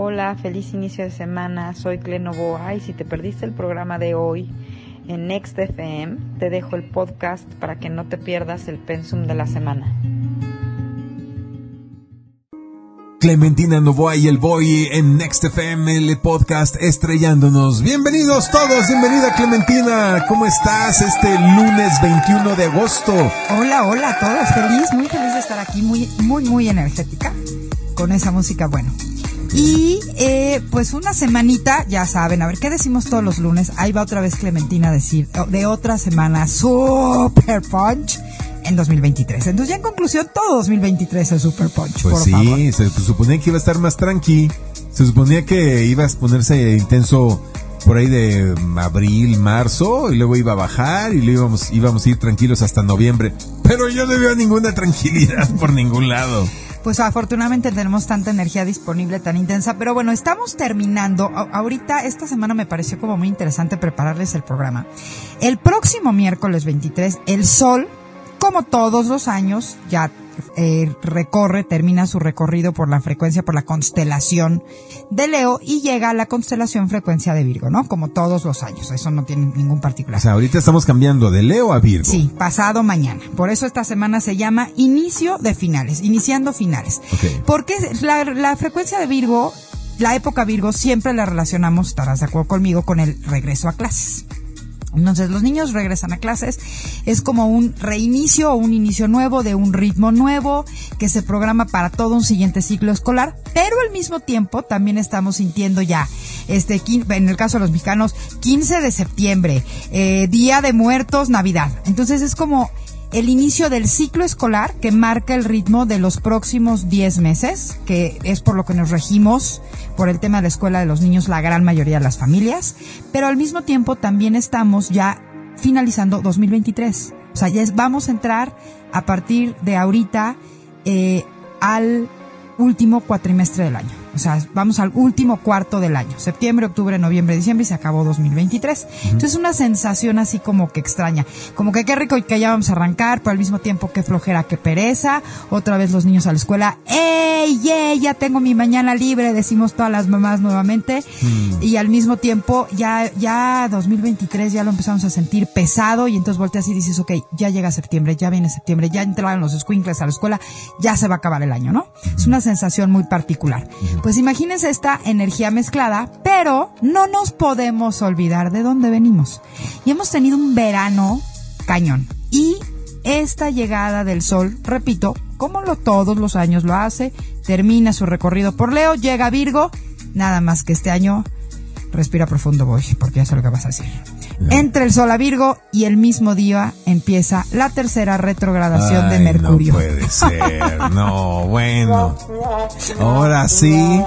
Hola, feliz inicio de semana. Soy Clenovoa y si te perdiste el programa de hoy en Next FM, te dejo el podcast para que no te pierdas el pensum de la semana. Clementina Novoa y el Boy en Next FM, el podcast estrellándonos. Bienvenidos todos, bienvenida Clementina. ¿Cómo estás este lunes 21 de agosto? Hola, hola a todos. Feliz, muy feliz de estar aquí, muy, muy, muy energética con esa música, bueno. Y eh, pues una semanita, ya saben, a ver, ¿qué decimos todos los lunes? Ahí va otra vez Clementina a decir de otra semana super punch en 2023. Entonces ya en conclusión, todo 2023 es Super Punch. Pues sí, se suponía que iba a estar más tranqui. Se suponía que iba a ponerse intenso por ahí de abril, marzo, y luego iba a bajar y luego íbamos, íbamos a ir tranquilos hasta noviembre. Pero yo no veo ninguna tranquilidad por ningún lado pues afortunadamente tenemos tanta energía disponible tan intensa. Pero bueno, estamos terminando. ahorita, esta semana me pareció como muy interesante prepararles el programa. El próximo miércoles 23, el Sol, como todos los años, ya eh, recorre, termina su recorrido por la frecuencia, por la constelación de Leo y llega a la constelación frecuencia de Virgo, ¿no? Como todos los años, eso no tiene ningún particular. O sea, ahorita estamos cambiando de Leo a Virgo. Sí, pasado mañana. Por eso esta semana se llama inicio de finales, iniciando finales. Porque la, la frecuencia de Virgo, la época Virgo, siempre la relacionamos, estarás de acuerdo conmigo, con el regreso a clases. Entonces los niños regresan a clases, es como un reinicio o un inicio nuevo de un ritmo nuevo que se programa para todo un siguiente ciclo escolar, pero al mismo tiempo también estamos sintiendo ya, este, en el caso de los mexicanos, 15 de septiembre, eh, Día de Muertos, Navidad. Entonces es como el inicio del ciclo escolar que marca el ritmo de los próximos 10 meses, que es por lo que nos regimos por el tema de la escuela de los niños la gran mayoría de las familias, pero al mismo tiempo también estamos ya finalizando 2023. O sea, ya vamos a entrar a partir de ahorita eh, al último cuatrimestre del año. O sea, vamos al último cuarto del año, septiembre, octubre, noviembre, diciembre y se acabó 2023. Entonces una sensación así como que extraña, como que qué rico que ya vamos a arrancar, pero al mismo tiempo qué flojera, qué pereza, otra vez los niños a la escuela, ¡ey, ey! Ya tengo mi mañana libre, decimos todas las mamás nuevamente, mm. y al mismo tiempo ya, ya 2023 ya lo empezamos a sentir pesado y entonces volteas y dices, ok, ya llega septiembre, ya viene septiembre, ya entraron los squinkles a la escuela, ya se va a acabar el año, ¿no? Es una sensación muy particular. Pues imagínense esta energía mezclada, pero no nos podemos olvidar de dónde venimos. Y hemos tenido un verano cañón. Y esta llegada del sol, repito, como lo todos los años lo hace, termina su recorrido por Leo, llega Virgo, nada más que este año respira profundo, voy, porque ya sé lo que vas a decir. Entre el Sol a Virgo y el mismo día empieza la tercera retrogradación de Mercurio. No puede ser, no, bueno. Ahora sí,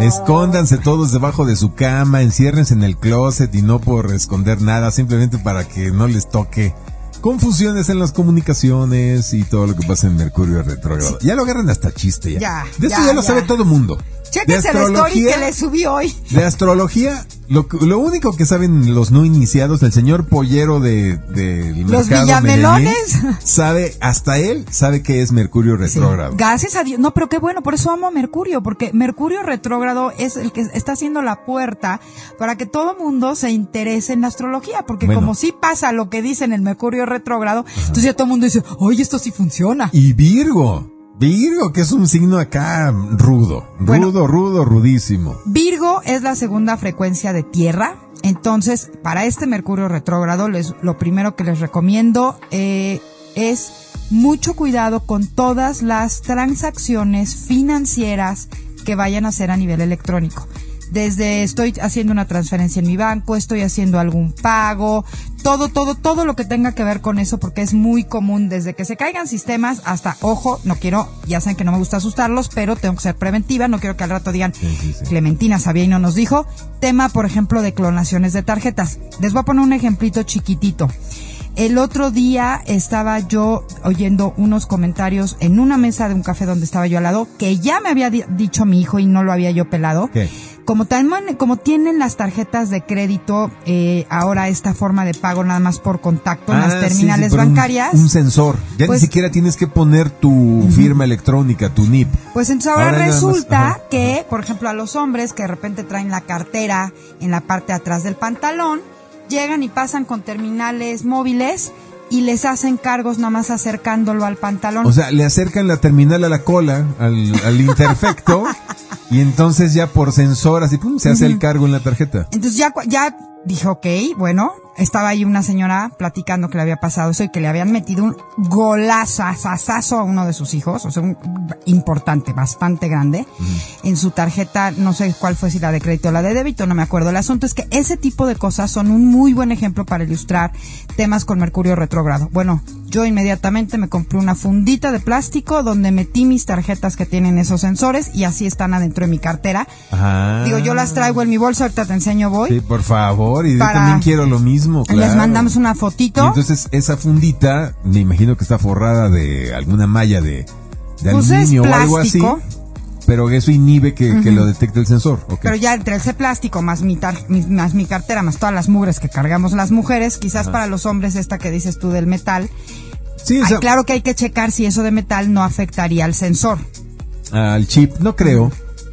escóndanse todos debajo de su cama, enciérrense en el closet y no por esconder nada, simplemente para que no les toque confusiones en las comunicaciones y todo lo que pasa en Mercurio retrógrado. Ya lo agarran hasta chiste ya. ya de esto ya, lo sabe todo el mundo. Chéquense la story que le subí hoy. De astrología, lo, lo, único que saben los no iniciados, el señor pollero de, de los villamelones, sabe, hasta él sabe que es Mercurio retrógrado. Gracias a Dios. No, pero qué bueno, por eso amo a Mercurio, porque Mercurio retrógrado es el que está haciendo la puerta para que todo mundo se interese en la astrología, porque como sí pasa lo que dicen el Mercurio retrógrado, entonces ya todo el mundo dice, oye, esto sí funciona. Y Virgo. Virgo, que es un signo acá rudo, rudo, rudo, rudísimo. Virgo es la segunda frecuencia de tierra. Entonces, para este Mercurio retrógrado, les, lo primero que les recomiendo eh, es mucho cuidado con todas las transacciones financieras que vayan a hacer a nivel electrónico desde estoy haciendo una transferencia en mi banco, estoy haciendo algún pago, todo, todo, todo lo que tenga que ver con eso, porque es muy común desde que se caigan sistemas hasta, ojo, no quiero, ya saben que no me gusta asustarlos, pero tengo que ser preventiva, no quiero que al rato digan, Clementina sabía y no nos dijo. Tema, por ejemplo, de clonaciones de tarjetas. Les voy a poner un ejemplito chiquitito. El otro día estaba yo oyendo unos comentarios en una mesa de un café donde estaba yo al lado, que ya me había dicho mi hijo y no lo había yo pelado como, tal, como tienen las tarjetas de crédito, eh, ahora esta forma de pago nada más por contacto en las Ah, terminales sí, sí, por un- bancarias. Un, sensor. Ya Pues- ni siquiera tienes que poner tu firma electrónica, tu NIP. Pues entonces ahora, Ahora nada más, resulta ajá. que, por ejemplo, a los hombres que de repente traen la cartera en la parte de atrás del pantalón, llegan y pasan con terminales móviles y les hacen cargos nada más acercándolo al pantalón. O sea, le acercan la terminal a la cola, al, al interfecto, y entonces ya por sensor así, pum, se hace el cargo en la tarjeta. Entonces ya, ya dije, ok, bueno, estaba ahí una señora platicando que le había pasado eso y que le habían metido un golazazazazo a uno de sus hijos, o sea, un importante, bastante grande, en su tarjeta, no sé cuál fue, si la de crédito o la de débito, no me acuerdo. El asunto es que ese tipo de cosas son un muy buen ejemplo para ilustrar temas con Mercurio retrógrado. Bueno, yo inmediatamente me compré una fundita de plástico donde metí mis tarjetas que tienen esos sensores y así están adentro de mi cartera. Ajá. Digo, yo las traigo en mi bolsa, ahorita te enseño, voy. Sí, por favor, y yo también quiero lo mismo, claro. Les mandamos una Y fotito. entonces esa fundita, me imagino que está forrada de alguna malla de, de Pues es aluminio o algo así. Pero eso inhibe que, que lo detecte el sensor. Pero ya entre ese plástico, más mi, tar- más mi cartera, más todas las mugres que cargamos las mujeres, quizás para los hombres esta que dices tú del metal, sí, o ay, sea, claro que hay que checar si eso de metal no afectaría al sensor. al chip, no creo,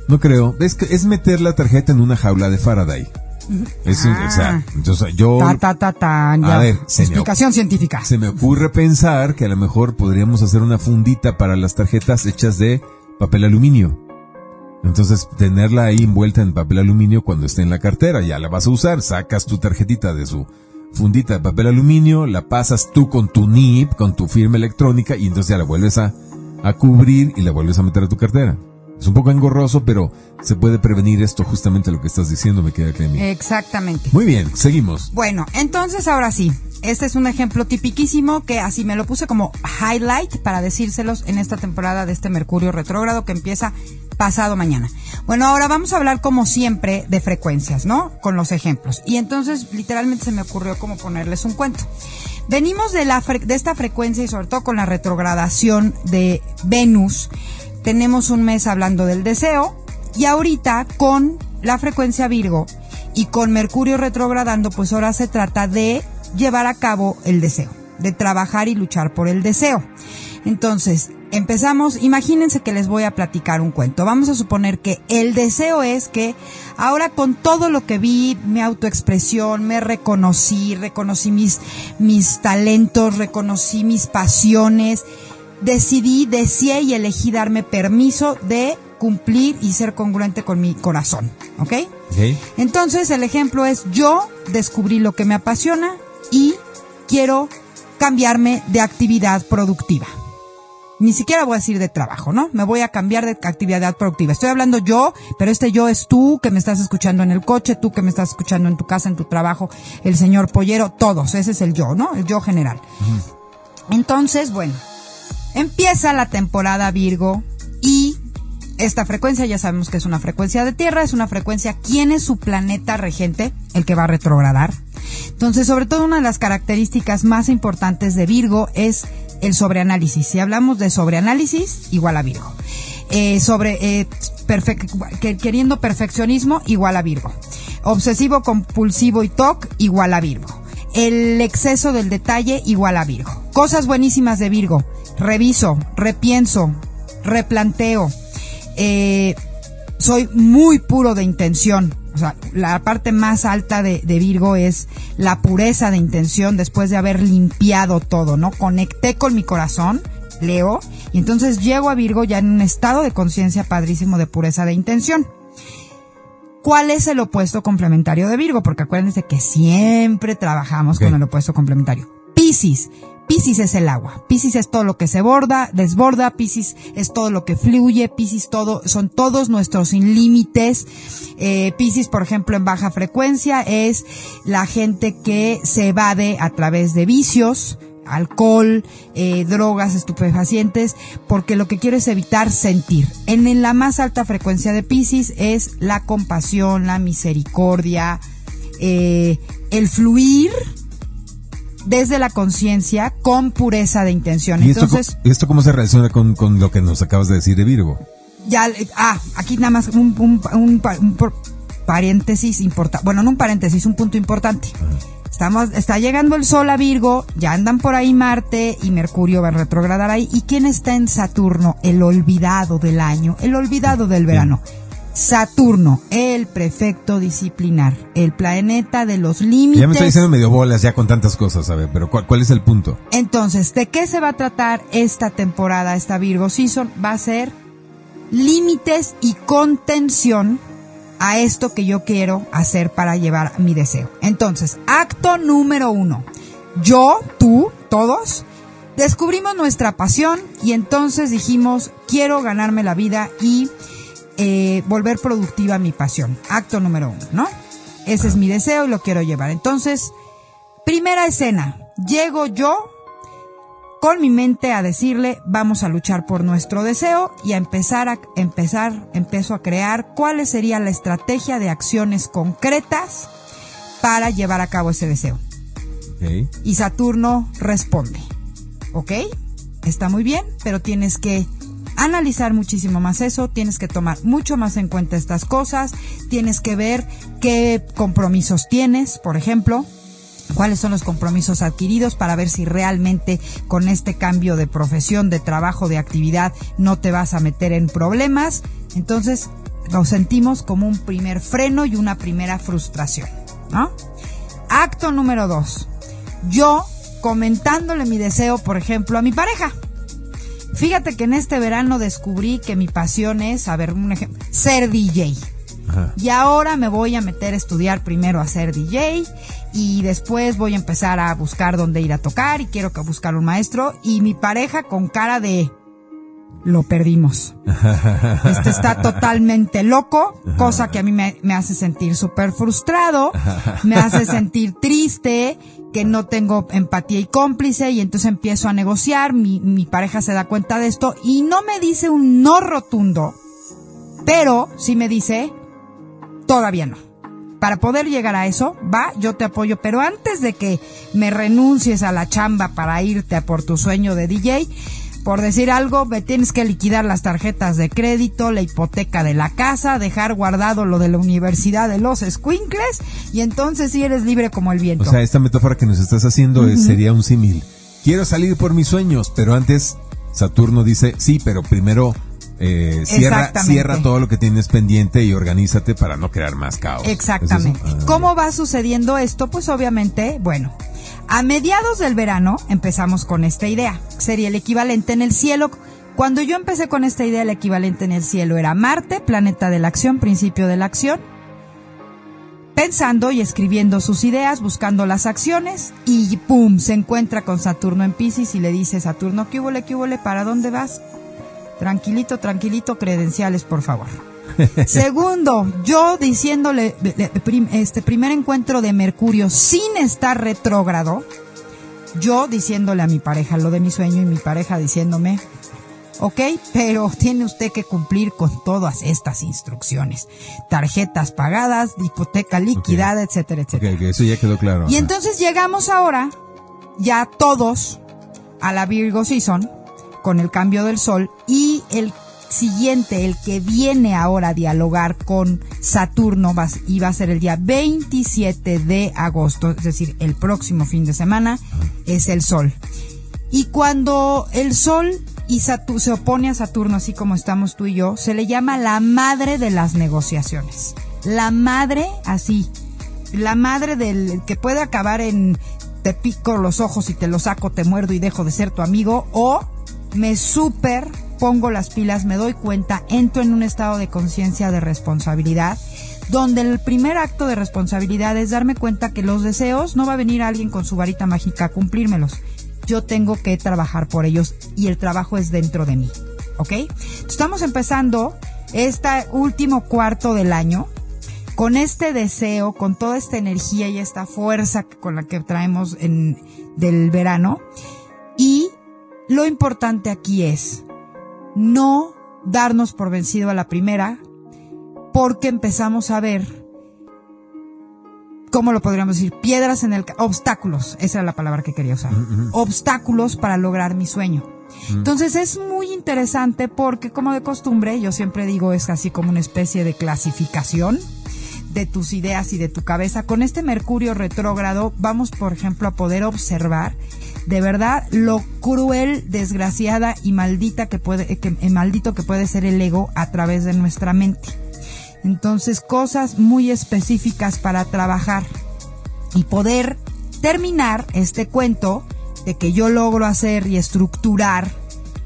no creo. Es meter la tarjeta en una jaula de Faraday. Es, un- Ah. o sea, yo, o sea, yo- Ta, ta, ta, ta, ya. A ver, se me Explicación científica. se me ocurre pensar que a lo mejor podríamos hacer una fundita para las tarjetas hechas de papel aluminio. Entonces, tenerla ahí envuelta en papel aluminio cuando esté en la cartera, ya la vas a usar, sacas tu tarjetita de su fundita de papel aluminio, la pasas tú con tu NIP, con tu firma electrónica y entonces ya la vuelves a, a cubrir y la vuelves a meter a tu cartera. Es un poco engorroso, pero se puede prevenir esto justamente lo que estás diciendo, me queda claro. Exactamente. Muy bien, seguimos. Bueno, entonces ahora sí, este es un ejemplo tipiquísimo que así me lo puse como highlight para decírselos en esta temporada de este Mercurio retrógrado que empieza pasado mañana. Bueno, ahora vamos a hablar como siempre de frecuencias, ¿no? Con los ejemplos. Y entonces literalmente se me ocurrió como ponerles un cuento. Venimos de, la fre- de esta frecuencia y sobre todo con la retrogradación de Venus. Tenemos un mes hablando del deseo y ahorita con la frecuencia Virgo y con Mercurio retrogradando, pues ahora se trata de llevar a cabo el deseo, de trabajar y luchar por el deseo. Entonces, empezamos, imagínense que les voy a platicar un cuento. Vamos a suponer que el deseo es que ahora con todo lo que vi, mi autoexpresión, me reconocí, reconocí mis, mis talentos, reconocí mis pasiones, decidí, deseé y elegí darme permiso de cumplir y ser congruente con mi corazón, ¿ok? Entonces el ejemplo es yo descubrí lo que me apasiona y quiero cambiarme de actividad productiva. Ni siquiera voy a decir de trabajo, ¿no? Me voy a cambiar de actividad productiva. Estoy hablando yo, pero este yo es tú que me estás escuchando en el coche, tú que me estás escuchando en tu casa, en tu trabajo, el señor pollero, todos. Ese es el yo, ¿no? El yo general. Entonces, bueno, empieza la temporada Virgo y esta frecuencia ya sabemos que es una frecuencia de Tierra, es una frecuencia, ¿quién es su planeta regente? El que va a retrogradar. Entonces, sobre todo una de las características más importantes de Virgo es el sobreanálisis. Si hablamos de sobreanálisis, igual a Virgo. Eh, sobre eh, queriendo perfeccionismo, igual a Virgo. Obsesivo, compulsivo y TOC, igual a Virgo. El exceso del detalle, igual a Virgo. Cosas buenísimas de Virgo. Reviso, repienso, replanteo. Eh, soy muy puro de intención. O sea, la parte más alta de, de Virgo es la pureza de intención después de haber limpiado todo, ¿no? Conecté con mi corazón, Leo, y entonces llego a Virgo ya en un estado de conciencia padrísimo de pureza de intención. ¿Cuál es el opuesto complementario de Virgo? Porque acuérdense que siempre trabajamos con el opuesto complementario. Piscis. Piscis es el agua. Piscis es todo lo que se borda, desborda. Piscis es todo lo que fluye. Piscis todo, son todos nuestros sin límites. Eh, Piscis, por ejemplo, en baja frecuencia es la gente que se evade a través de vicios, alcohol, eh, drogas, estupefacientes, porque lo que quiere es evitar sentir. En, en la más alta frecuencia de Piscis es la compasión, la misericordia, eh, el fluir desde la conciencia con pureza de intención. ¿Y esto, co- Entonces, ¿y esto cómo se relaciona con, con lo que nos acabas de decir de Virgo? ya, ah, aquí nada más un, un- un un paréntesis importante, bueno, no un paréntesis, un punto importante. Estamos, está llegando el Sol a Virgo, ya andan por ahí Marte y Mercurio va a retrogradar ahí. ¿Y quién está en Saturno? El olvidado del año, el olvidado del verano. Saturno, el prefecto disciplinar, el planeta de los límites. Ya me estoy diciendo medio bolas ya con tantas cosas, a ver, pero ¿cuál, ¿cuál, es el punto? Entonces, ¿de qué se va a tratar esta temporada, esta Virgo Season? Va a ser límites y contención a esto que yo quiero hacer para llevar mi deseo. Entonces, acto número uno. Yo, tú, todos, descubrimos nuestra pasión y entonces dijimos, quiero ganarme la vida y eh, volver productiva mi pasión. Acto número uno, ¿no? Ese es mi deseo y lo quiero llevar. Entonces, primera escena. Llego yo con mi mente a decirle, vamos a luchar por nuestro deseo y a empezar a empezar, empiezo a crear cuál sería la estrategia de acciones concretas para llevar a cabo ese deseo. Okay. Y Saturno responde, ¿ok? Está muy bien, pero tienes que analizar muchísimo más eso, tienes que tomar mucho más en cuenta estas cosas, tienes que ver qué compromisos tienes, por ejemplo, cuáles son los compromisos adquiridos para ver si realmente con este cambio de profesión, de trabajo, de actividad no te vas a meter en problemas. Entonces, lo sentimos como un primer freno y una primera frustración, ¿no? Acto número dos. Yo comentándole mi deseo, por ejemplo, a mi pareja. Fíjate que en este verano descubrí que mi pasión es, a ver, un ejemplo, ser DJ. Y ahora me voy a meter a estudiar primero a ser DJ y después voy a empezar a buscar dónde ir a tocar y quiero que buscar un maestro y mi pareja con cara de lo perdimos. Este está totalmente loco, cosa que a mí me, me hace sentir súper frustrado, me hace sentir triste, que no tengo empatía y cómplice y entonces empiezo a negociar, mi, mi pareja se da cuenta de esto y no me dice un no rotundo, pero sí me dice, todavía no. Para poder llegar a eso, va, yo te apoyo, pero antes de que me renuncies a la chamba para irte a por tu sueño de DJ, por decir algo, me tienes que liquidar las tarjetas de crédito, la hipoteca de la casa, dejar guardado lo de la universidad de los squinkles y entonces sí eres libre como el viento. O sea, esta metáfora que nos estás haciendo sería un símil. Quiero salir por mis sueños, pero antes Saturno dice, sí, pero primero eh, cierra, cierra todo lo que tienes pendiente y organízate para no crear más caos. Exactamente. Ah, ¿Cómo va sucediendo esto? Pues obviamente, bueno, a mediados del verano empezamos con esta idea. Sería el equivalente en el cielo. Cuando yo empecé con esta idea, el equivalente en el cielo era Marte, planeta de la acción, principio de la acción. Pensando y escribiendo sus ideas, buscando las acciones, y ¡pum! se encuentra con Saturno en Pisces y le dice Saturno, ¿qué hubo, qué hubo, para dónde vas? Tranquilito, tranquilito, credenciales, por favor. Segundo, yo diciéndole, este primer encuentro de Mercurio sin estar retrógrado, yo diciéndole a mi pareja lo de mi sueño y mi pareja diciéndome, ok, pero tiene usted que cumplir con todas estas instrucciones. Tarjetas pagadas, hipoteca liquidada, etcétera, etcétera. eso ya quedó claro. Y entonces llegamos ahora, ya todos, a la Virgo Season, con el cambio del sol, y el siguiente, el que viene ahora a dialogar con Saturno, va, y va a ser el día 27 de agosto, es decir, el próximo fin de semana, es el Sol. Y cuando el Sol y se opone a Saturno, así como estamos tú y yo, se le llama la madre de las negociaciones. La madre, así, la madre del que puede acabar en te pico los ojos y te los saco, te muerdo y dejo de ser tu amigo, o me super pongo las pilas, me doy cuenta, entro en un estado de conciencia de responsabilidad, donde el primer acto de responsabilidad es darme cuenta que los deseos no va a venir alguien con su varita mágica a cumplírmelos. Yo tengo que trabajar por ellos y el trabajo es dentro de mí. ¿Ok? Estamos empezando este último cuarto del año con este deseo, con toda esta energía y esta fuerza con la que traemos del verano. Y lo importante aquí es no darnos por vencido a la primera, porque empezamos a ver, ¿cómo lo podríamos decir? Piedras en el... obstáculos, esa era la palabra que quería usar. Obstáculos para lograr mi sueño. Entonces es muy interesante porque como de costumbre, yo siempre digo, es así como una especie de clasificación de tus ideas y de tu cabeza. Con este Mercurio retrógrado vamos, por ejemplo, a poder observar de verdad lo cruel, desgraciada y maldita que puede, que, eh, maldito que puede ser el ego a través de nuestra mente. Entonces, cosas muy específicas para trabajar y poder terminar este cuento de que yo logro hacer y estructurar,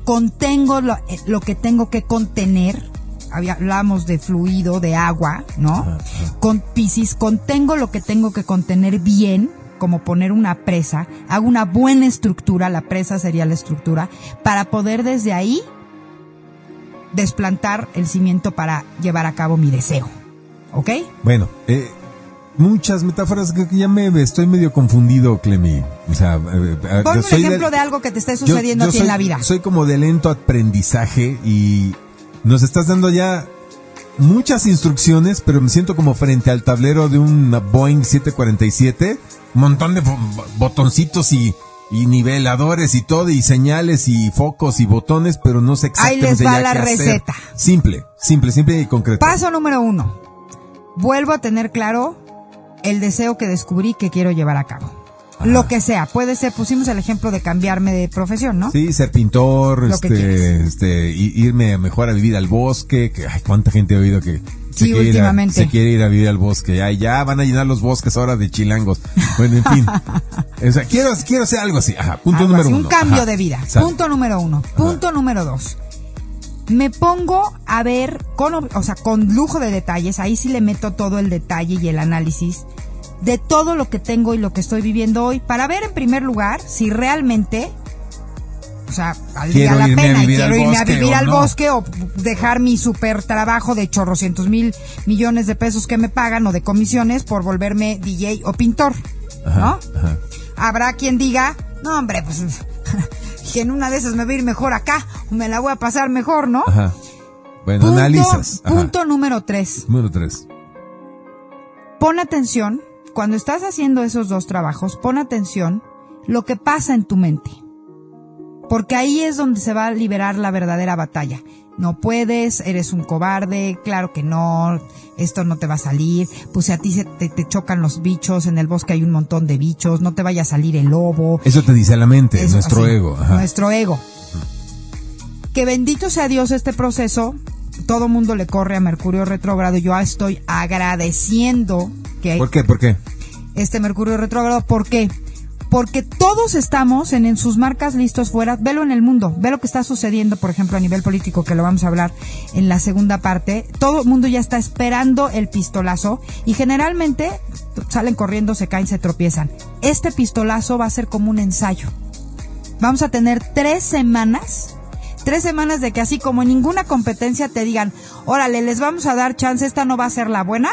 contengo lo, eh, lo que tengo que contener, hablamos de fluido, de agua, ¿no? Con Piscis contengo lo que tengo que contener bien, como poner una presa, hago una buena estructura, la presa sería la estructura, para poder desde ahí desplantar el cimiento para llevar a cabo mi deseo. ¿Ok? Bueno, eh, muchas metáforas que ya me estoy medio confundido, Clemi. O sea, eh, eh, Ponme un ejemplo de, algo que te esté sucediendo aquí en la vida. Soy como de lento aprendizaje y nos estás dando ya muchas instrucciones, pero me siento como frente al tablero de un Boeing 747, un montón de botoncitos y, niveladores y todo, y señales y focos y botones, pero no sé exactamente Ahí les va la receta. Simple, simple, simple y concreto. Paso número uno. Vuelvo a tener claro el deseo que descubrí que quiero llevar a cabo. Lo que sea, puede ser, pusimos el ejemplo de cambiarme de profesión, ¿no? Sí, ser pintor, este, este, irme mejor a vivir al bosque, que, ay, cuánta gente ha oído que se, quiere a, se quiere ir a vivir al bosque, ay, ya van a llenar los bosques ahora de chilangos. Bueno, en fin. o sea, quiero, quiero hacer algo así, ajá, punto número uno. Un cambio de vida, punto número uno. Punto número dos. Me pongo a ver con, o sea, con lujo de detalles, ahí sí le meto todo el detalle y el análisis de todo lo que tengo y lo que estoy viviendo hoy para ver en primer lugar si realmente o sea, valdría la pena y quiero irme a vivir al bosque o dejar mi super trabajo de chorrocientos mil millones de pesos que me pagan o de comisiones por volverme DJ o pintor, ¿no? Habrá quien diga, no hombre, pues que en una de esas me voy a ir mejor acá o me la voy a pasar mejor, ¿no? Bueno, punto, analizas. Punto número tres. Número tres. Pon atención cuando estás haciendo esos dos trabajos, pon atención lo que pasa en tu mente. Porque ahí es donde se va a liberar la verdadera batalla. No puedes, eres un cobarde, claro que no, esto no te va a salir, pues si a ti se te, chocan los bichos, en el bosque hay un montón de bichos, no te vaya a salir el lobo. Eso te dice la mente, nuestro ego. Nuestro ego. Que bendito sea Dios este proceso, todo mundo le corre a Mercurio retrógrado, yo estoy agradeciendo ¿Por qué? ¿Por qué? Este Mercurio retrógrado, ¿por qué? Porque todos estamos en, en sus marcas listos fuera. Velo en el mundo. Ve lo que está sucediendo, por ejemplo, a nivel político, que lo vamos a hablar en la segunda parte. Todo el mundo ya está esperando el pistolazo y generalmente salen corriendo, se caen, se tropiezan. Este pistolazo va a ser como un ensayo. Vamos a tener tres semanas tres semanas de que así como en ninguna competencia te digan, órale, les vamos a dar chance, esta no va a ser la buena,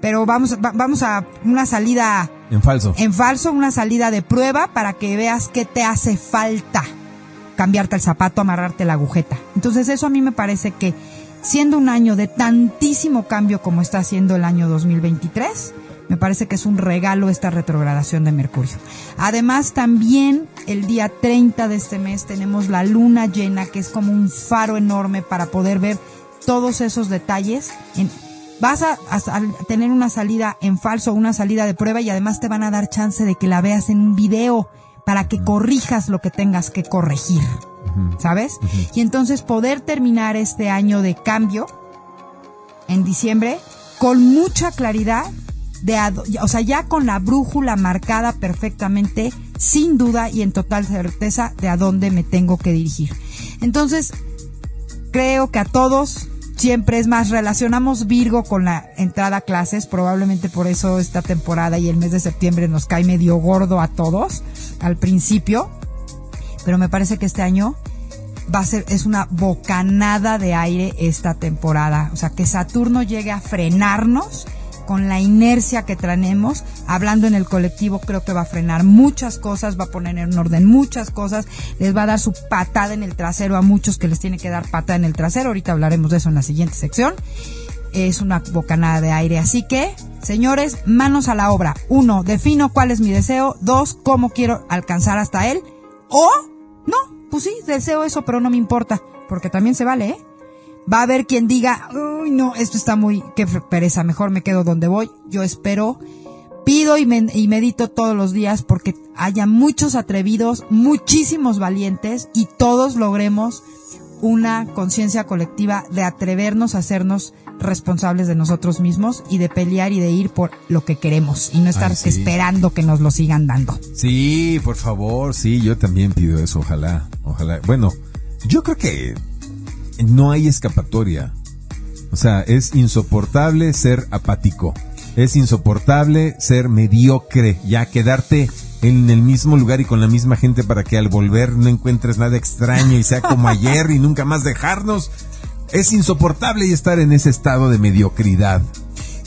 pero vamos, vamos a una salida en falso. En falso, una salida de prueba para que veas qué te hace falta. Cambiarte el zapato, amarrarte la agujeta. Entonces eso a mí me parece que siendo un año de tantísimo cambio como está siendo el año 2023, me parece que es un regalo esta retrogradación de Mercurio. Además, también el día 30 de este mes tenemos la luna llena, que es como un faro enorme para poder ver todos esos detalles en vas a, tener una salida en falso, una salida de prueba y además te van a dar chance de que la veas en un video para que corrijas lo que tengas que corregir. ¿Sabes? Y entonces poder terminar este año de cambio en diciembre con mucha claridad de, o sea, ya con la brújula marcada perfectamente, sin duda y en total certeza de a dónde me tengo que dirigir. Entonces, creo que a todos siempre es más, relacionamos Virgo con la entrada a clases, probablemente por eso esta temporada y el mes de septiembre nos cae medio gordo a todos al principio, pero me parece que este año va a ser, es una bocanada de aire esta temporada, o sea, que Saturno llegue a frenarnos con la inercia que traemos, hablando en el colectivo, creo que va a frenar muchas cosas, va a poner en orden muchas cosas, les va a dar su patada en el trasero a muchos que les tiene que dar patada en el trasero. Ahorita hablaremos de eso en la siguiente sección. Es una bocanada de aire. Así que, señores, manos a la obra. Uno, defino cuál es mi deseo. Dos, cómo quiero alcanzar hasta él. O, no, pues sí, deseo eso, pero no me importa, porque también se vale, ¿eh? Va a haber quien diga, uy, no, esto está muy, qué pereza, mejor me quedo donde voy. Yo espero, pido y, y medito todos los días porque haya muchos atrevidos, muchísimos valientes y todos logremos una conciencia colectiva de atrevernos a hacernos responsables de nosotros mismos y de pelear y de ir por lo que queremos y no estar esperando que nos lo sigan dando. Sí, por favor, sí, yo también pido eso, ojalá, ojalá. Bueno, yo creo que no hay escapatoria. O sea, es insoportable ser apático. Es insoportable ser mediocre, ya quedarte en el mismo lugar y con la misma gente para que al volver no encuentres nada extraño y sea como ayer y nunca más dejarnos. Es insoportable estar en ese estado de mediocridad.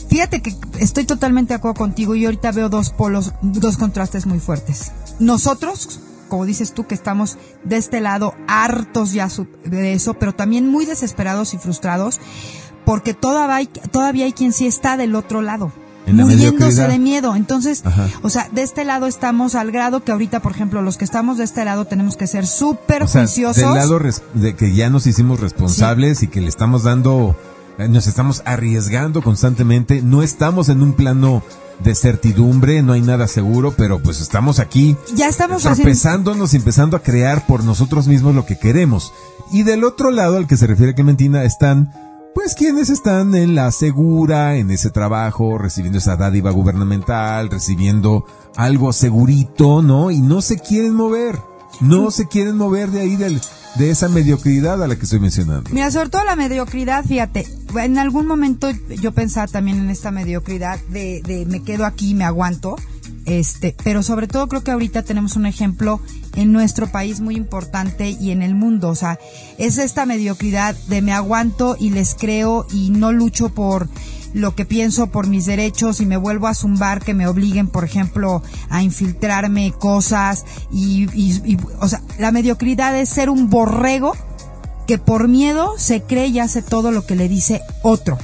Fíjate que estoy totalmente de acuerdo contigo y ahorita veo dos polos, dos contrastes muy fuertes. Nosotros, como dices tú, que estamos de este lado hartos ya de eso, pero también muy desesperados y frustrados, porque todavía hay, todavía hay quien sí está del otro lado muriéndose de miedo. Entonces, o sea, de este lado estamos al grado que ahorita, por ejemplo, los que estamos de este lado tenemos que ser súper juiciosos. Del lado de que ya nos hicimos responsables y que le estamos dando, eh, nos estamos arriesgando constantemente. No estamos en un plano de certidumbre, no hay nada seguro, pero pues estamos aquí. Ya estamos empezándonos, empezando a crear por nosotros mismos lo que queremos. Y del otro lado, al que se refiere Clementina, están pues quienes están en la segura, en ese trabajo, recibiendo esa dádiva gubernamental, recibiendo algo segurito, ¿no? Y no se quieren mover, no se quieren mover de ahí del, de esa mediocridad a la que estoy mencionando. Mira, sobre todo la mediocridad, fíjate, en algún momento yo pensaba también en esta mediocridad de, de me quedo aquí, me aguanto, este, pero sobre todo creo que ahorita tenemos un ejemplo en nuestro país muy importante y en el mundo. O sea, es esta mediocridad de me aguanto y les creo y no lucho por lo que pienso por mis derechos y me vuelvo a zumbar que me obliguen, por ejemplo, a infiltrarme cosas y, y, o sea, la mediocridad es ser un borrego que por miedo se cree y hace todo lo que le dice otro.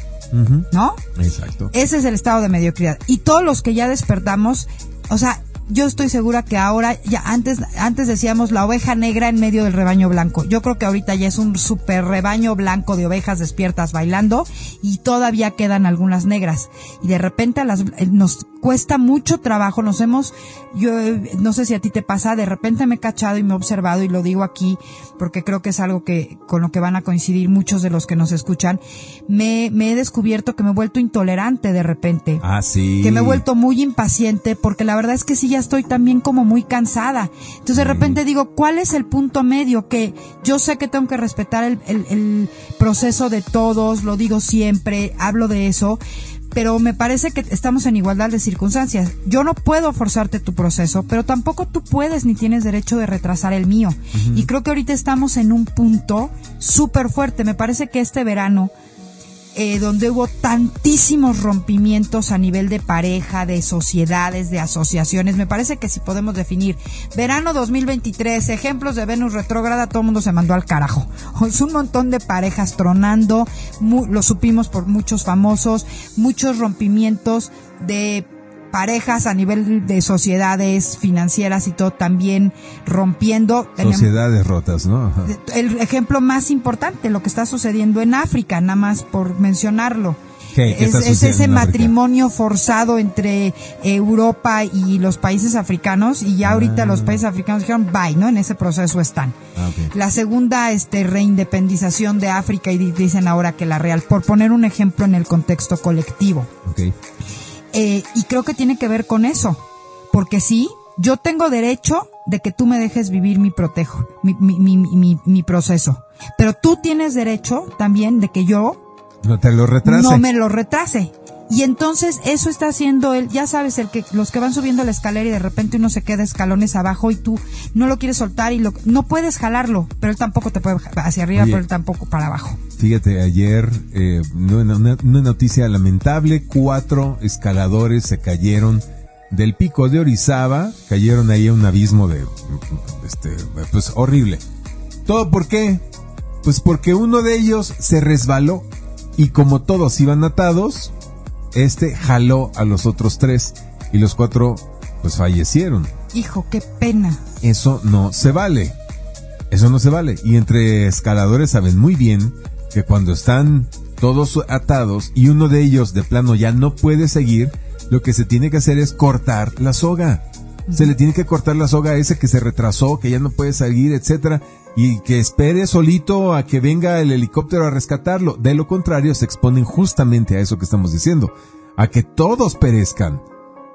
¿No? Exacto. Ese es el estado de mediocridad. Y todos los que ya despertamos o sea, yo estoy segura que ahora, ya antes, antes decíamos la oveja negra en medio del rebaño blanco. Yo creo que ahorita ya es un super rebaño blanco de ovejas despiertas bailando y todavía quedan algunas negras. Y de repente las, eh, nos cuesta mucho trabajo, nos hemos, yo no sé si a ti te pasa, de repente me he cachado y me he observado y lo digo aquí porque creo que es algo que con lo que van a coincidir muchos de los que nos escuchan, me, me he descubierto que me he vuelto intolerante de repente. Ah, sí. Que me he vuelto muy impaciente porque la verdad es que sí ya estoy también como muy cansada. Entonces de repente digo, ¿cuál es el punto medio? Que yo sé que tengo que respetar el, el, el proceso de todos, lo digo siempre, hablo de eso, pero me parece que estamos en igualdad de circunstancias. Yo no puedo forzarte tu proceso, pero tampoco tú puedes ni tienes derecho de retrasar el mío. Y creo que ahorita estamos en un punto súper fuerte. Me parece que este verano eh, donde hubo tantísimos rompimientos a nivel de pareja, de sociedades, de asociaciones. Me parece que si podemos definir verano 2023, ejemplos de Venus retrógrada, todo el mundo se mandó al carajo. Un montón de parejas tronando, lo supimos por muchos famosos, muchos rompimientos de parejas a nivel de sociedades financieras y todo también rompiendo. Sociedades rotas, ¿no? El ejemplo más importante, lo que está sucediendo en África, nada más por mencionarlo. es, ese matrimonio forzado entre Europa y los países africanos y ya ahorita los ah. países africanos dijeron bye, ¿no? En ese proceso están. Ah, la segunda este reindependización de África y dicen ahora que la real, por poner un ejemplo en el contexto colectivo. Okay. Eh, y creo que tiene que ver con eso. Porque sí, yo tengo derecho de que tú me dejes vivir mi protejo, mi, mi, mi, mi, proceso. Pero tú tienes derecho también de que yo no te lo retrase. No me lo retrase. Y entonces eso está haciendo él, ya sabes, el que los que van subiendo la escalera y de repente uno se queda escalones abajo y tú no lo quieres soltar y lo, no puedes jalarlo, pero él tampoco te puede hacia arriba, pero él tampoco para abajo. Fíjate, ayer, eh, una, una, noticia lamentable, cuatro escaladores se cayeron del pico de Orizaba, cayeron ahí a un abismo de, este, pues horrible. ¿Todo por qué? Pues porque uno de ellos se resbaló y como todos iban atados, este jaló a los otros tres y los cuatro pues fallecieron. Hijo, qué pena. Eso no se vale. Eso no se vale. Y entre escaladores saben muy bien que cuando están todos atados y uno de ellos de plano ya no puede seguir, lo que se tiene que hacer es cortar la soga. Se le tiene que cortar la soga a ese que se retrasó, que ya no puede seguir, etcétera, y que espere solito a que venga el helicóptero a rescatarlo. De lo contrario, se exponen justamente a eso que estamos diciendo, a que todos perezcan.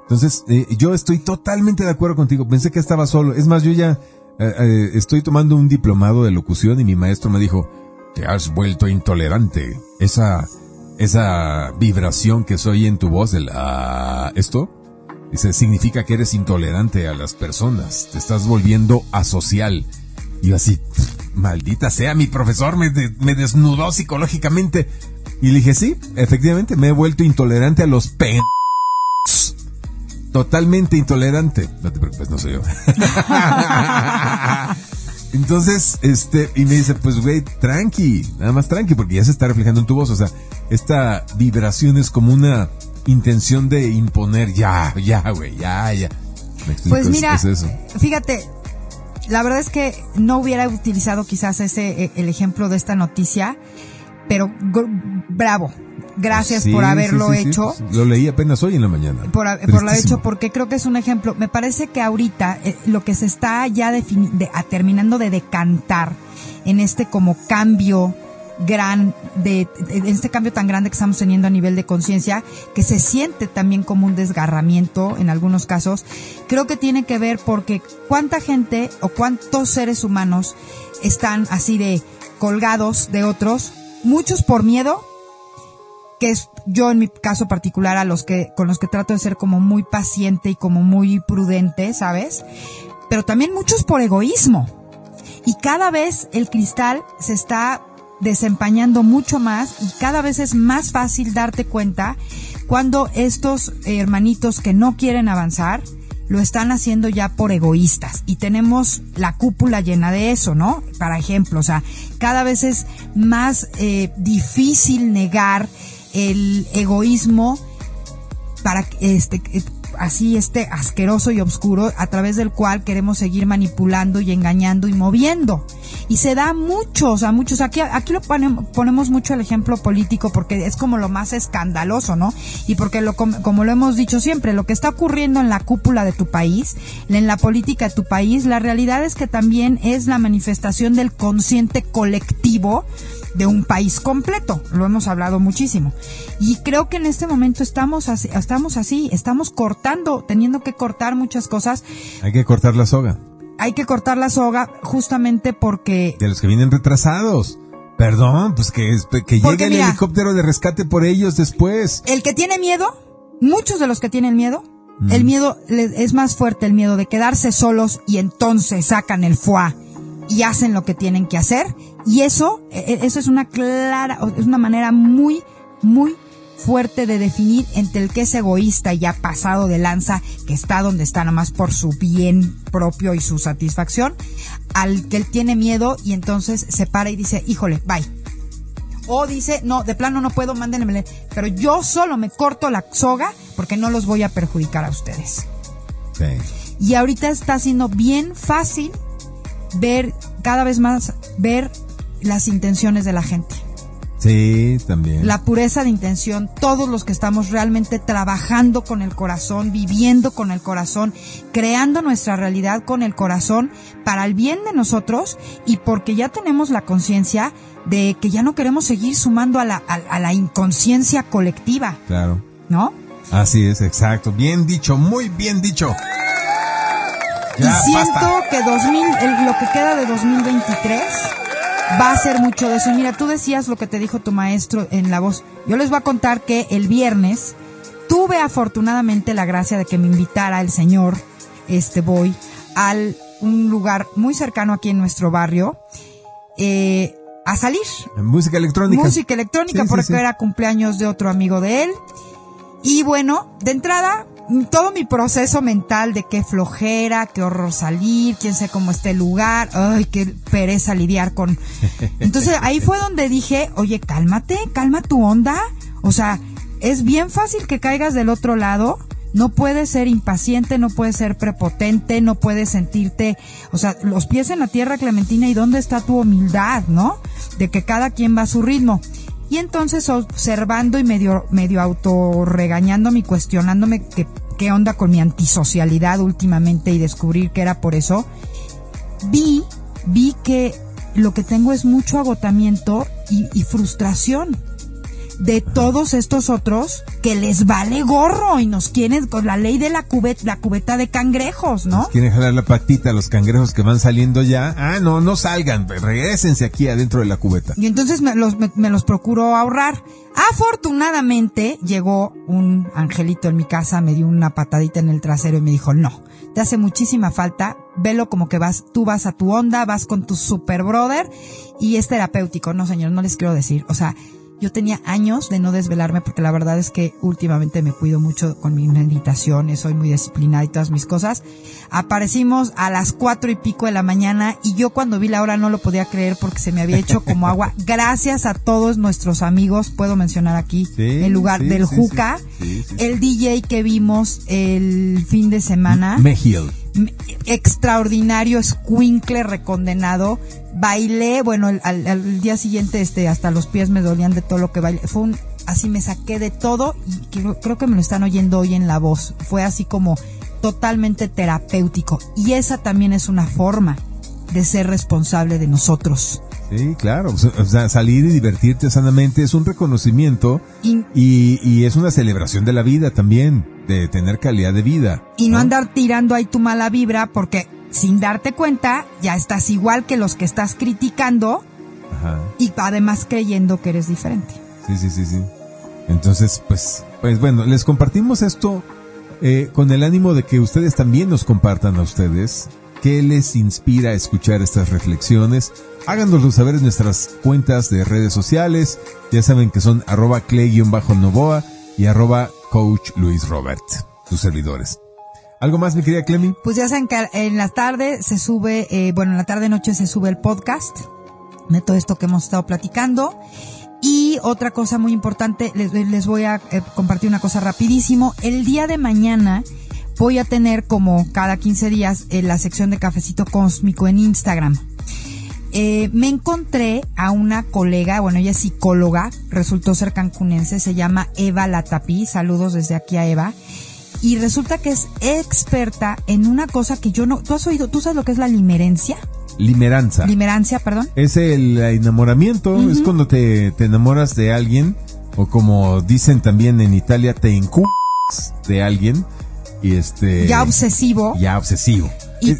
Entonces, eh, yo estoy totalmente de acuerdo contigo. Pensé que estaba solo. Es más, yo ya eh, eh, estoy tomando un diplomado de locución y mi maestro me dijo, te has vuelto intolerante. Esa, esa vibración que soy en tu voz, el ah, esto, dice, significa que eres intolerante a las personas. Te estás volviendo asocial. Y yo así, maldita sea, mi profesor me, me desnudó psicológicamente. Y le dije, sí, efectivamente, me he vuelto intolerante a los pen totalmente intolerante. No te preocupes, no soy yo. Entonces, este, y me dice, pues güey, tranqui, nada más tranqui, porque ya se está reflejando en tu voz. O sea, esta vibración es como una intención de imponer, ya, ya, güey, ya, ya. pues mira, fíjate, la verdad es que no hubiera utilizado quizás ese, e, el ejemplo de esta noticia, pero bravo, Gracias por haberlo hecho. Lo leí apenas hoy en la mañana. Por, haberlo hecho, porque creo que es un ejemplo. Me parece que ahorita eh, lo que se está ya de, terminando de decantar en este como cambio gran de, este cambio tan grande que estamos teniendo a nivel de conciencia que se siente también como un desgarramiento en algunos casos creo que tiene que ver porque cuánta gente o cuántos seres humanos están así de colgados de otros muchos por miedo que es yo en mi caso particular a los que con los que trato de ser como muy paciente y como muy prudente, ¿sabes? Pero también muchos por egoísmo. Y cada vez el cristal se está desempañando mucho más y cada vez es más fácil darte cuenta cuando estos hermanitos que no quieren avanzar lo están haciendo ya por egoístas y tenemos la cúpula llena de eso, ¿no? Para ejemplo, o sea, cada vez es más eh, difícil negar el egoísmo para este así este asqueroso y oscuro a través del cual queremos seguir manipulando y engañando y moviendo. Y se da muchos, a muchos. Aquí, aquí lo ponemos, ponemos mucho el ejemplo político porque es como lo más escandaloso, ¿no? Y porque lo, como lo hemos dicho siempre, lo que está ocurriendo en la cúpula de tu país, en la política de tu país, la realidad es que también es la manifestación del consciente colectivo de un país completo. Lo hemos hablado muchísimo. Y creo que en este momento estamos así, estamos así, estamos cortando, teniendo que cortar muchas cosas. Hay que cortar la soga. Hay que cortar la soga justamente porque... De los que vienen retrasados. Perdón, pues que, que llegue el helicóptero de rescate por ellos después. El que tiene miedo, muchos de los que tienen miedo, mm. el miedo es más fuerte el miedo de quedarse solos y entonces sacan el foie y hacen lo que tienen que hacer. Y eso, e, e, eso es una clara, es una manera muy, muy fuerte de definir entre el que es egoísta y ya pasado de lanza, que está donde está nomás por su bien propio y su satisfacción, al que él tiene miedo y entonces se para y dice, híjole, bye. O dice, no, de plano no puedo, mándenme, pero yo solo me corto la soga porque no los voy a perjudicar a ustedes. Y ahorita está siendo bien fácil ver cada vez más, ver las intenciones de la gente. Sí, también. La pureza de intención, todos los que estamos realmente trabajando con el corazón, viviendo con el corazón, creando nuestra realidad con el corazón para el bien de nosotros y porque ya tenemos la conciencia de que ya no queremos seguir sumando a la, a la inconsciencia colectiva. Claro. ¿No? Así es, exacto. Bien dicho, muy bien dicho y siento que 2000, lo que queda de 2023 va a ser mucho de eso. Mira, tú decías lo que te dijo tu maestro en la voz. Yo les voy a contar que el viernes tuve afortunadamente la gracia de que me invitara el señor, este voy, al un lugar muy cercano aquí en nuestro barrio, eh, a salir. Música electrónica. Música electrónica, porque era cumpleaños de otro amigo de él. Y bueno, de entrada, todo mi proceso mental de qué flojera, qué horror salir, quién sé cómo esté el lugar, ay, qué pereza lidiar con. Entonces ahí fue donde dije, oye, cálmate, calma tu onda. O sea, es bien fácil que caigas del otro lado No puedes ser impaciente, no puedes ser prepotente, no puedes sentirte, o sea, los pies en la tierra, Clementina, ¿y dónde está tu humildad, no? De que cada quien va a su ritmo. Y entonces observando y medio, medio autorregañándome y cuestionándome que, qué onda con mi antisocialidad últimamente y descubrir que era por eso, vi, vi que lo que tengo es mucho agotamiento y, y frustración de todos estos otros que les vale gorro y nos quieren con la ley de la cubeta, la cubeta de cangrejos, ¿no? quieren jalar la patita a los cangrejos que van saliendo ya. Ah, no, no salgan, regresense aquí adentro de la cubeta. Y entonces me los, me, los procuro ahorrar. Afortunadamente llegó un angelito en mi casa, me dio una patadita en el trasero y me dijo, no, te hace muchísima falta, velo como que vas, tú vas a tu onda, vas con tu super brother y es terapéutico. No, señor, no les quiero decir. O sea, yo tenía años de no desvelarme porque la verdad es que últimamente me cuido mucho con mis meditaciones, soy muy disciplinada y todas mis cosas. Aparecimos a las cuatro y pico de la mañana y yo cuando vi la hora no lo podía creer porque se me había hecho como agua. Gracias a todos nuestros amigos, puedo mencionar aquí el lugar del Juca, el DJ que vimos el fin de semana. Mejil extraordinario squinkle recondenado. Bailé, bueno, al, día siguiente este hasta los pies me dolían de todo lo que bailé. Fue un así me saqué de todo y creo, creo que me lo están oyendo hoy en la voz. Fue así como totalmente terapéutico y esa también es una forma de ser responsable de nosotros. Sí, claro. O sea, salir y divertirte sanamente es un reconocimiento y, y, es una celebración de la vida también, de tener calidad de vida. Y no, andar tirando ahí tu mala vibra porque sin darte cuenta ya estás igual que los que estás criticando y además creyendo que eres diferente. Sí, sí, sí, sí. Entonces, pues, pues bueno, les compartimos esto eh, con el ánimo de que ustedes también nos compartan a ustedes qué les inspira a escuchar estas reflexiones Háganoslo saber en nuestras cuentas de redes sociales. Ya saben que son arroba clay-novoa y arroba coach Luis Robert, servidores. ¿Algo más, mi querida Clemi? Pues ya saben que en la tarde se sube, eh, bueno, en la tarde noche se sube el podcast de todo esto que hemos estado platicando. Y otra cosa muy importante, les, les voy a eh, compartir una cosa rapidísimo. El día de mañana voy a tener como cada 15 días en la sección de Cafecito Cósmico en Instagram. Eh, me encontré a una colega, bueno, ella es psicóloga, resultó ser cancunense, se llama Eva Latapí, saludos desde aquí a Eva, y resulta que es experta en una cosa que yo no, ¿tú has oído, tú sabes lo que es la limerencia? Limeranza. Limerancia, perdón. Es el enamoramiento, es cuando te, te enamoras de alguien, o como dicen también en Italia, te encu de alguien, y este... Ya obsesivo. Ya obsesivo.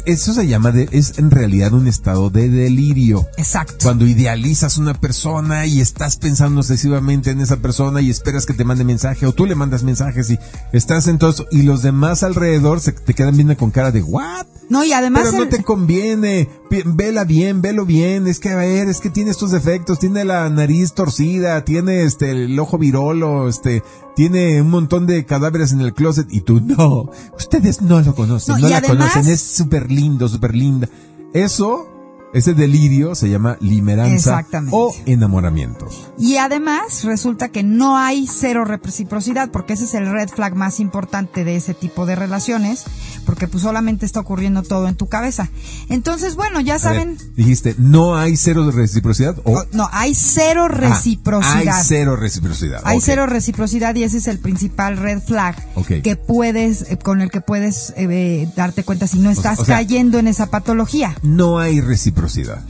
Eso se llama, de, es en realidad un estado de delirio. Exacto. Cuando idealizas una persona y estás pensando excesivamente en esa persona y esperas que te mande mensaje o tú le mandas mensajes y estás en todo eso y los demás alrededor se te quedan viendo con cara de ¿what? No, y además. Pero no te conviene. Vela bien, velo bien. Es que, a ver, es que tiene estos defectos. Tiene la nariz torcida, tiene este, el ojo virolo, este, tiene un montón de cadáveres en el closet y tú no. Ustedes no lo conocen, no, la conocen. Es súper lindo, súper linda. Eso ese delirio se llama limeranza o enamoramiento. Y además resulta que no hay cero reciprocidad, porque ese es el red flag más importante de ese tipo de relaciones, porque pues solamente está ocurriendo todo en tu cabeza. Entonces, bueno, ya saben. dijiste, ¿no hay cero de reciprocidad? O... No, hay cero ah, reciprocidad. hay cero reciprocidad. Hay cero reciprocidad y ese es el principal red flag que puedes, eh, con el que puedes eh, darte cuenta si no estás cayendo en esa patología. No hay reciprocidad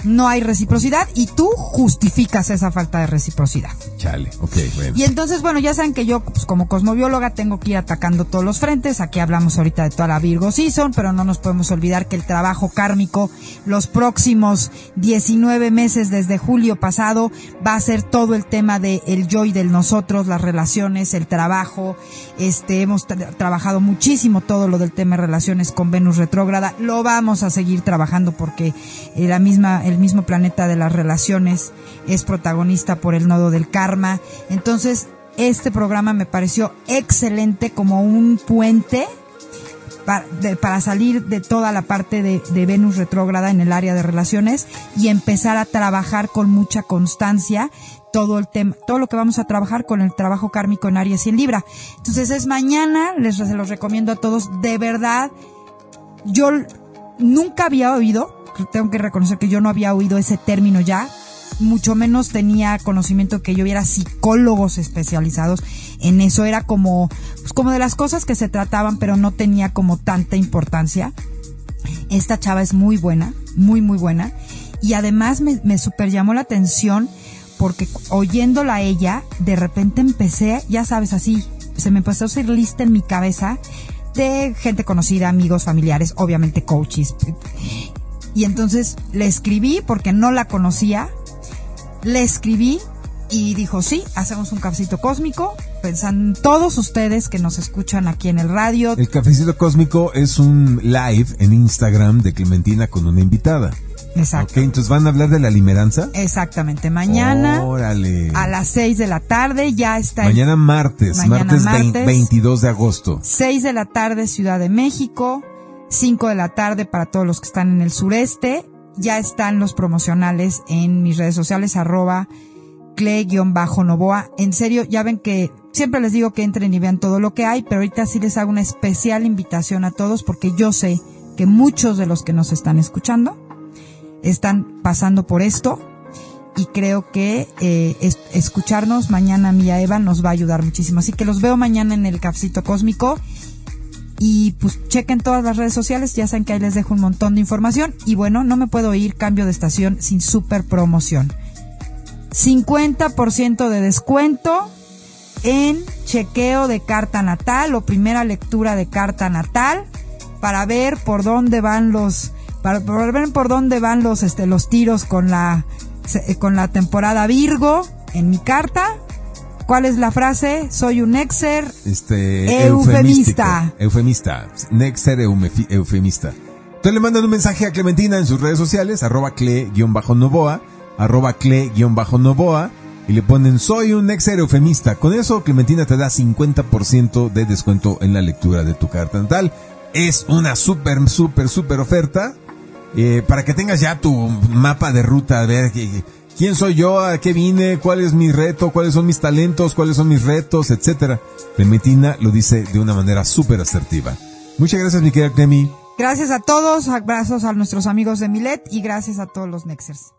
no hay reciprocidad y tú justificas esa falta de reciprocidad. Chale, ok, bueno. Y entonces, bueno, ya saben que yo, pues, como cosmobióloga, tengo que ir atacando todos los frentes. Aquí hablamos ahorita de toda la Virgo Season, pero no nos podemos olvidar que el trabajo kármico, los próximos 19 meses desde julio pasado, va a ser todo el tema de el yo y del nosotros, las relaciones, el trabajo. Este, hemos trabajado muchísimo todo lo del tema de relaciones con Venus retrógrada. Lo vamos a seguir trabajando porque la misma, el mismo planeta de las relaciones es protagonista por el nodo del karma. Entonces, este programa me pareció excelente como un puente para, salir de toda la parte de, Venus retrógrada en el área de relaciones y empezar a trabajar con mucha constancia todo el tema, todo lo que vamos a trabajar con el trabajo kármico en Aries y en Libra. Entonces es mañana, les los recomiendo a todos, de verdad, yo nunca había oído, tengo que reconocer que yo no había oído ese término ya, mucho menos tenía conocimiento que yo hubiera psicólogos especializados en eso, era como, pues como de las cosas que se trataban, pero no tenía como tanta importancia. Esta chava es muy buena, muy, muy buena. Y además me, me super llamó la atención porque oyéndola a ella, de repente empecé, ya sabes, así, se me empezó a hacer lista en mi cabeza de gente conocida, amigos, familiares, obviamente coaches. Y entonces le escribí porque no la conocía, le escribí y dijo, sí, hacemos un cafecito cósmico, pensando en todos ustedes que nos escuchan aquí en el radio. El cafecito cósmico es un live en Instagram de Clementina con una invitada. Exacto. Ok, entonces van a hablar de la limeranza. Exactamente, mañana Órale. a las 6 de la tarde ya está. Mañana martes, Mañana martes, martes. 22 de agosto. 6 de la tarde Ciudad de México, 5 de la tarde para todos los que están en el sureste. Ya están los promocionales en mis redes sociales, arroba cle-novoa. En serio, ya ven que siempre les digo que entren y vean todo lo que hay, pero ahorita sí les hago una especial invitación a todos porque yo sé que muchos de los que nos están escuchando están pasando por esto y creo que eh, es- escucharnos mañana Mía Eva nos va a ayudar muchísimo. Así que los veo mañana en el Cafecito Cósmico y pues chequen todas las redes sociales, ya saben que ahí les dejo un montón de información y bueno, no me puedo ir cambio de estación sin super promoción. 50% de descuento en chequeo de carta natal o primera lectura de carta natal para ver por dónde van los para, ver por dónde van los este los tiros con la con la temporada Virgo en mi carta. ¿Cuál es la frase? Soy un exer. Este, Eufemista. Eufemista. Nexer eufemista. Entonces le mandan un mensaje a Clementina en sus redes sociales, arroba cle-novoa, arroba cle-novoa, y le ponen soy un nexer eufemista. Con eso Clementina te da 50% de descuento en la lectura de tu carta natal. Es una súper, súper, súper oferta. eh, para que tengas ya tu mapa de ruta, a ver qué- quién soy yo, a qué vine, cuál es mi reto, cuáles son mis talentos, cuáles son mis retos, etcétera. Clementina lo dice de una manera súper asertiva. Muchas gracias, mi querida Clemi. Gracias a todos, abrazos a nuestros amigos de Milet y gracias a todos los Nexers.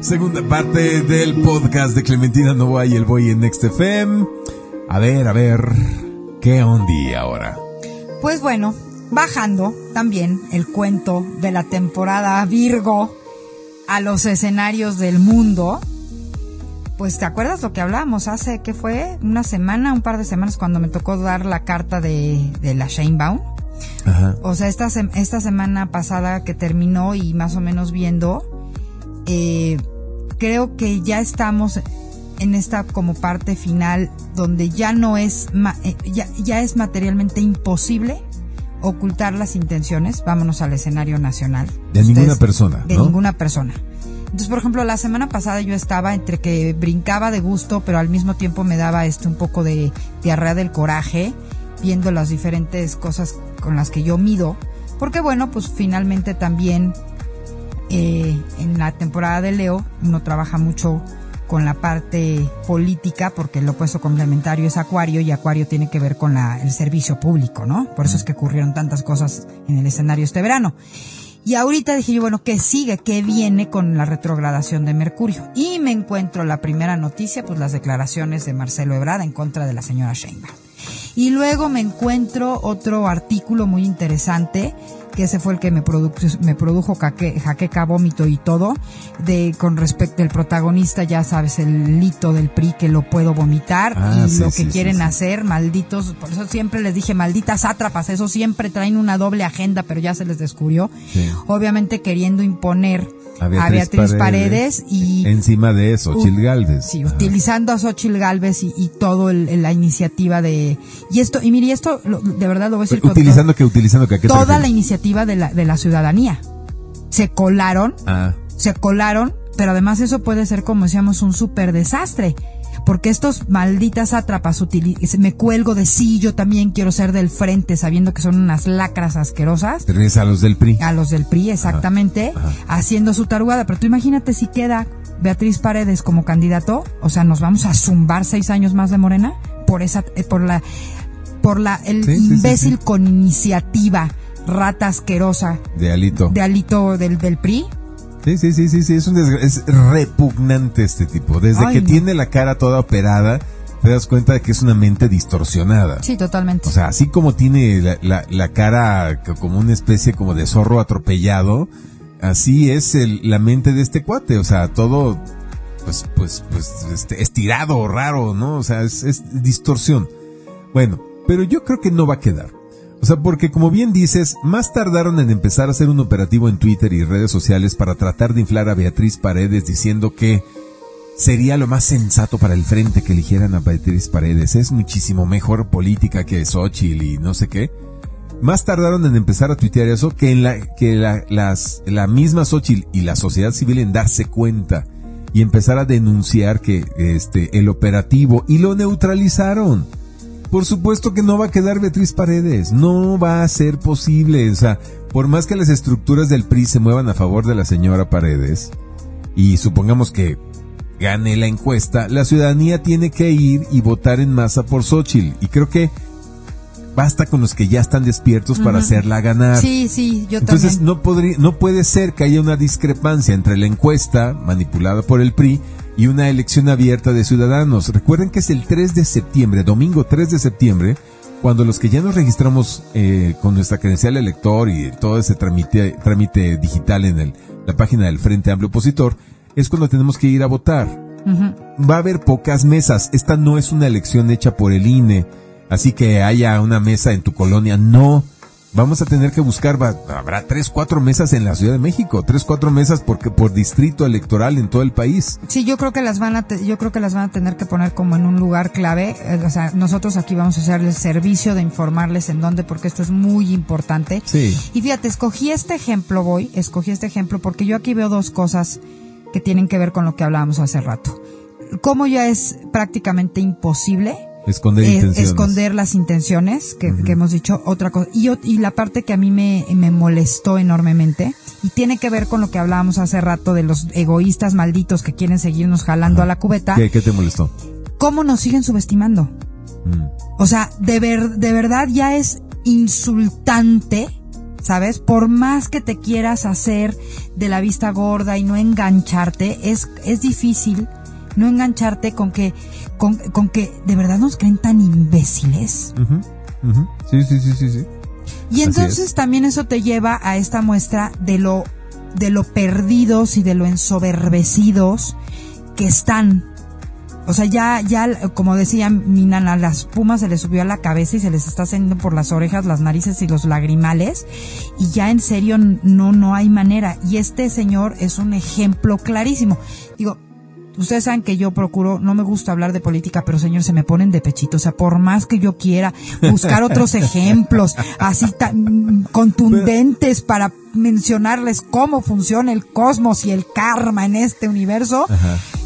Segunda parte del podcast de Clementina Novoa y el Boy en Next FM. A ver, a ver, ¿qué onda ahora? Pues bueno, bajando también el cuento de la temporada Virgo a los escenarios del mundo. Pues te acuerdas lo que hablábamos hace, que fue? Una semana, un par de semanas cuando me tocó dar la carta de, de la Shanebaum. Ajá. O sea, esta, esta semana pasada que terminó y más o menos viendo, eh, creo que ya estamos en esta como parte final donde ya no es, eh, ya, ya es materialmente imposible ocultar las intenciones. Vámonos al escenario nacional. De ninguna persona, De ¿no? ninguna persona. Entonces, por ejemplo, la semana pasada yo estaba entre que brincaba de gusto, pero al mismo tiempo me daba este un poco de diarrea del coraje, viendo las diferentes cosas con las que yo mido. Porque bueno, pues finalmente también eh, en la temporada de Leo uno trabaja mucho con la parte política porque el opuesto complementario es Acuario y Acuario tiene que ver con la, el servicio público, ¿no? Por eso es que ocurrieron tantas cosas en el escenario este verano. Y ahorita dije yo, bueno, ¿qué sigue? ¿Qué viene con la retrogradación de Mercurio? Y me encuentro la primera noticia, pues las declaraciones de Marcelo Ebrard en contra de la señora Sheinbaum. Y luego me encuentro otro artículo muy interesante, que ese fue el que me, produ- me produjo jaque- jaqueca, vómito y todo, de con respecto al protagonista, ya sabes, el lito del PRI que lo puedo vomitar Ah, y sí, lo que sí, quieren sí. hacer, malditos, por eso siempre les dije, malditas sátrapas, eso siempre traen una doble agenda, pero ya se les descubrió. Obviamente queriendo imponer A Beatriz Paredes. Paredes, y Encima de eso, U- Chil Galvez. Sí, Ajá. utilizando a Xochitl Galvez y, y todo el- la iniciativa de... Y esto, y mire, esto lo- de verdad lo voy a decir Utilizando que, utilizando que, ¿a qué te to- toda la iniciativa de la, de la ciudadanía. Se colaron, Ah, se colaron, pero además eso puede ser, como decíamos, un súper desastre. Porque estos malditas atrapas me cuelgo de sí, yo también quiero ser del frente, sabiendo que son unas lacras asquerosas. Te a los del PRI. A los del PRI, exactamente, haciendo su tarugada. Pero tú imagínate si queda Beatriz Paredes como candidato, o sea, nos vamos a zumbar seis años más de Morena por esa, eh, por la, por la, el imbécil con iniciativa rata asquerosa. De Alito. De Alito del, del PRI. Sí, sí, sí, sí, sí, es, un es repugnante este tipo. Desde que tiene la cara toda operada, te das cuenta de que es una mente distorsionada. Sí, totalmente. O sea, así como tiene la, la, cara como una especie como de zorro atropellado, así es el, la mente de este cuate. O sea, todo, pues, pues, pues, este, estirado, raro, ¿no? O sea, es, es distorsión. Bueno, pero yo creo que no va a quedar. O sea, porque como bien dices, más tardaron en empezar a hacer un operativo en Twitter y redes sociales para tratar de inflar a Beatriz Paredes diciendo que sería lo más sensato para el frente que eligieran a Beatriz Paredes. Es muchísimo mejor política que Xochitl y no sé qué. Más tardaron en empezar a tuitear eso que en la, que la, las, la misma Xochitl y la sociedad civil en darse cuenta y empezar a denunciar que este, el operativo y lo neutralizaron. Por supuesto que no va a quedar Beatriz Paredes, no va a ser posible, o sea, por más que las estructuras del PRI se muevan a favor de la señora Paredes, y supongamos que gane la encuesta, la ciudadanía tiene que ir y votar en masa por Xochitl, y creo que basta con los que ya están despiertos para hacerla ganar. Sí, sí, yo Entonces no podría, no puede ser que haya una discrepancia entre la encuesta manipulada por el PRI y una elección abierta de ciudadanos. Recuerden que es el 3 de septiembre, domingo 3 de septiembre, cuando los que ya nos registramos eh, con nuestra credencial elector y todo ese trámite, trámite digital en el, la página del Frente Amplio Opositor, es cuando tenemos que ir a votar. Va a haber pocas mesas. Esta no es una elección hecha por el INE, así que haya una mesa en tu colonia. No, vamos a tener que buscar, habrá tres, cuatro mesas en la Ciudad de México, tres, cuatro mesas porque por distrito electoral en todo el país. Sí, yo creo que las van a, yo creo que las van a tener que poner como en un lugar clave. Eh, o sea, nosotros aquí vamos a hacer el servicio de informarles en dónde, porque esto es muy importante. Sí. Y fíjate, escogí este ejemplo, voy, escogí este ejemplo porque yo aquí veo dos cosas que tienen que ver con lo que hablábamos hace rato. Cómo ya es prácticamente imposible Esconder intenciones. Esconder las intenciones, que, hemos dicho, otra cosa. Y, y la parte que a mí me, me molestó enormemente, y tiene que ver con lo que hablábamos hace rato de los egoístas malditos que quieren seguirnos jalando a la cubeta. ¿Qué, te molestó? ¿Cómo nos siguen subestimando? Mm. O sea, de, ver, de verdad ya es insultante, ¿sabes? Por más que te quieras hacer de la vista gorda y no engancharte, es, es difícil no engancharte con que, con, con que de verdad nos creen tan imbéciles. Sí, sí, sí, sí, sí. Y entonces también eso te lleva a esta muestra de lo, de lo perdidos y de lo ensoberbecidos que están. O sea, ya, ya, como decía mi nana, las pumas se les subió a la cabeza y se les está haciendo por las orejas, las narices y los lagrimales. Y ya en serio no, no hay manera. Y este señor es un ejemplo clarísimo. Digo, Ustedes saben que yo procuro, no me gusta hablar de política, pero señor, se me ponen de pechito. O sea, por más que yo quiera buscar otros ejemplos así tan contundentes para mencionarles cómo funciona el cosmos y el karma en este universo.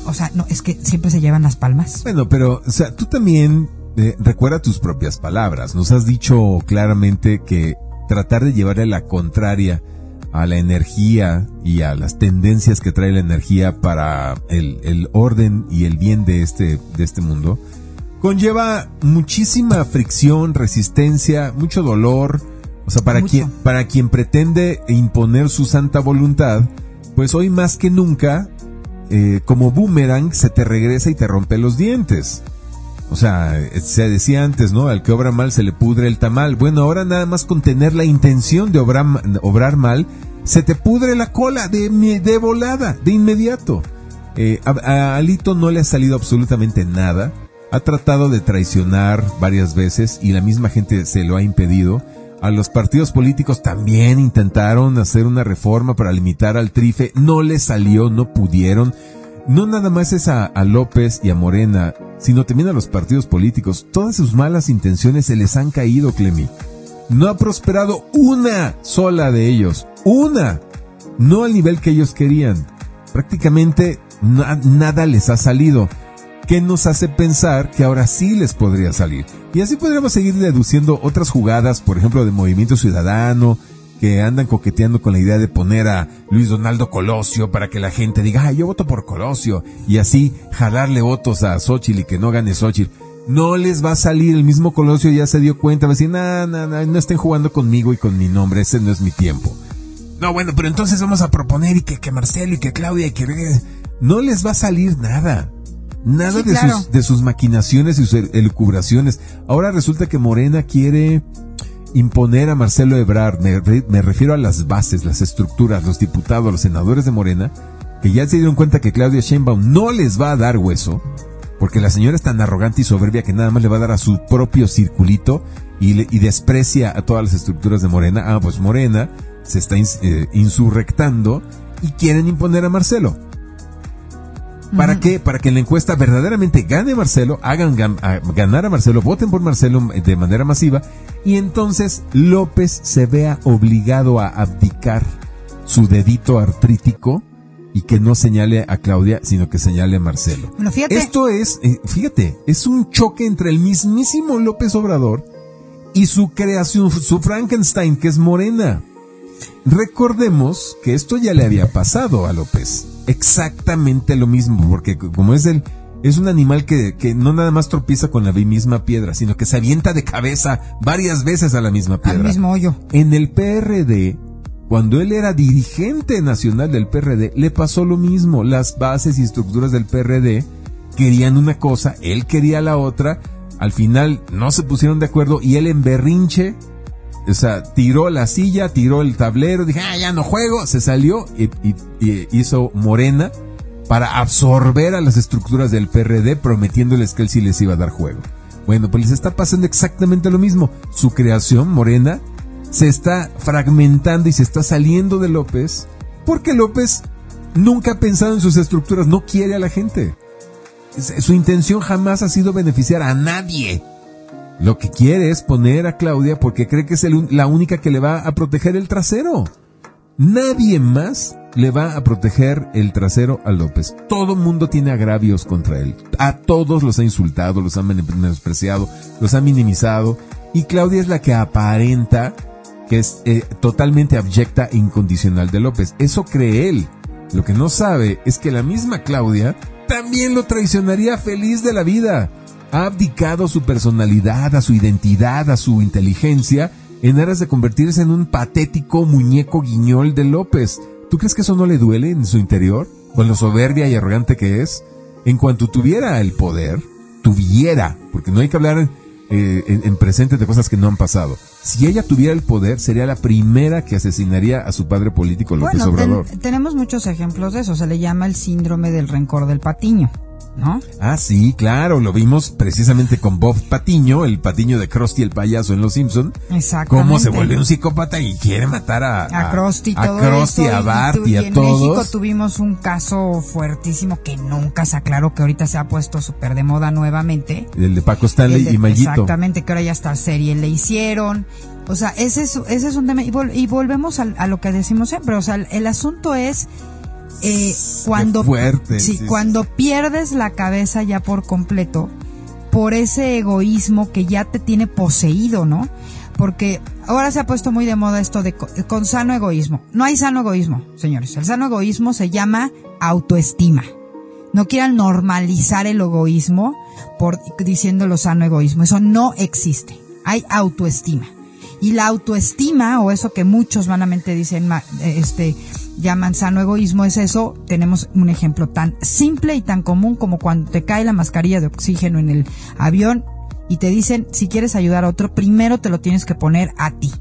O sea, no, es que siempre se llevan las palmas. Bueno, pero, o sea, tú también eh, recuerda tus propias palabras. Nos has dicho claramente que tratar de llevarle la contraria a la energía y a las tendencias que trae la energía para el, el orden y el bien de este, de este mundo, conlleva muchísima fricción, resistencia, mucho dolor. O sea, para quien, para quien pretende imponer su santa voluntad, pues hoy más que nunca, eh, como boomerang, se te regresa y te rompe los dientes. O sea, se decía antes, ¿no? Al que obra mal se le pudre el tamal. Bueno, ahora nada más con tener la intención de obrar, obrar mal, se te pudre la cola de, de volada, de inmediato. Eh, a, Alito no le ha salido absolutamente nada. Ha tratado de traicionar varias veces y la misma gente se lo ha impedido. A los partidos políticos también intentaron hacer una reforma para limitar al trife. No le salió, no pudieron. No nada más es a, López y a Morena sino también a los partidos políticos. Todas sus malas intenciones se les han caído, Clemi. No ha prosperado una sola de ellos. Una. No al nivel que ellos querían. Prácticamente nada les ha salido. ¿Qué nos hace pensar que ahora sí les podría salir? Y así podríamos seguir deduciendo otras jugadas, por ejemplo, de Movimiento Ciudadano, que andan coqueteando con la idea de poner a Luis Donaldo Colosio para que la gente diga, ah, yo voto por Colosio, y así jalarle votos a Xochitl y que no gane Xochitl. No les va a salir, el mismo Colosio ya se dio cuenta, va a decir, no, no, no, no estén jugando conmigo y con mi nombre, ese no es mi tiempo. No, bueno, pero entonces vamos a proponer y que, que Marcelo y que Claudia y que... No les va a salir nada. Nada de, sus, de sus maquinaciones y sus elucubraciones. Ahora resulta que Morena quiere imponer a Marcelo Ebrard, me, refiero a las bases, las estructuras, los diputados, los senadores de Morena, que ya se dieron cuenta que Claudia Sheinbaum no les va a dar hueso, porque la señora es tan arrogante y soberbia que nada más le va a dar a su propio circulito y, y desprecia a todas las estructuras de Morena. Ah, pues Morena se está eh, insurrectando y quieren imponer a Marcelo. ¿Para qué? Para que en la encuesta verdaderamente gane Marcelo, hagan ganar a Marcelo, voten por Marcelo de manera masiva y entonces López se vea obligado a abdicar su dedito artrítico y que no señale a Claudia, sino que señale a Marcelo. Esto es, eh, fíjate, es un choque entre el mismísimo López Obrador y su creación, su Frankenstein, que es Morena. Recordemos que esto ya le había pasado a López. Exactamente lo mismo, porque como es el, es un animal que, que, no nada más tropieza con la misma piedra, sino que se avienta de cabeza varias veces a la misma piedra. Al mismo hoyo. En el PRD, cuando él era dirigente nacional del PRD, le pasó lo mismo. Las bases y estructuras del PRD querían una cosa, él quería la otra. Al final no se pusieron de acuerdo y él en berrinche o sea, tiró la silla, tiró el tablero, dije, ah, ya no juego, se salió y, hizo Morena para absorber a las estructuras del PRD prometiéndoles que él sí les iba a dar juego. Bueno, pues les está pasando exactamente lo mismo. Su creación, Morena, se está fragmentando y se está saliendo de López porque López nunca ha pensado en sus estructuras, no quiere a la gente. Su intención jamás ha sido beneficiar a nadie. Lo que quiere es poner a Claudia porque cree que es la única que le va a proteger el trasero. Nadie más le va a proteger el trasero a López. Todo mundo tiene agravios contra él. A todos los ha insultado, los ha menospreciado, los ha minimizado. Y Claudia es la que aparenta que es eh, totalmente abyecta e incondicional de López. Eso cree él. Lo que no sabe es que la misma Claudia también lo traicionaría feliz de la vida ha abdicado a su personalidad, a su identidad, a su inteligencia, en aras de convertirse en un patético muñeco guiñol de López. ¿Tú crees que eso no le duele en su interior? Con lo soberbia y arrogante que es. En cuanto tuviera el poder, tuviera, porque no hay que hablar eh, en, presente de cosas que no han pasado. Si ella tuviera el poder, sería la primera que asesinaría a su padre político, López Obrador. tenemos muchos ejemplos de eso. Se le llama el síndrome del rencor del patiño. ¿No? Ah, sí, claro, lo vimos precisamente con Bob Patiño, el Patiño de Krusty el payaso en Los Simpson. Exactamente. Cómo se vuelve un psicópata y quiere matar a a, Krusty, a, a Bart y, a todos. En México tuvimos un caso fuertísimo que nunca se aclaró, que ahorita se ha puesto súper de moda nuevamente. El de Paco Stanley y Mayito. Exactamente, que ahora ya está serie le hicieron. O sea, ese es, ese es un tema. Y, volvemos a, a, lo que decimos siempre. O sea, el asunto es eh, cuando, sí, cuando pierdes la cabeza ya por completo por ese egoísmo que ya te tiene poseído, ¿no? Porque ahora se ha puesto muy de moda esto de con sano egoísmo. No hay sano egoísmo, señores. El sano egoísmo se llama autoestima. No quieran normalizar el egoísmo por diciendo sano egoísmo. Eso no existe. Hay autoestima. Y la autoestima, o eso que muchos vanamente dicen, este, llaman sano egoísmo, es eso. Tenemos un ejemplo tan simple y tan común como cuando te cae la mascarilla de oxígeno en el avión y te dicen, si quieres ayudar a otro, primero te lo tienes que poner a ti.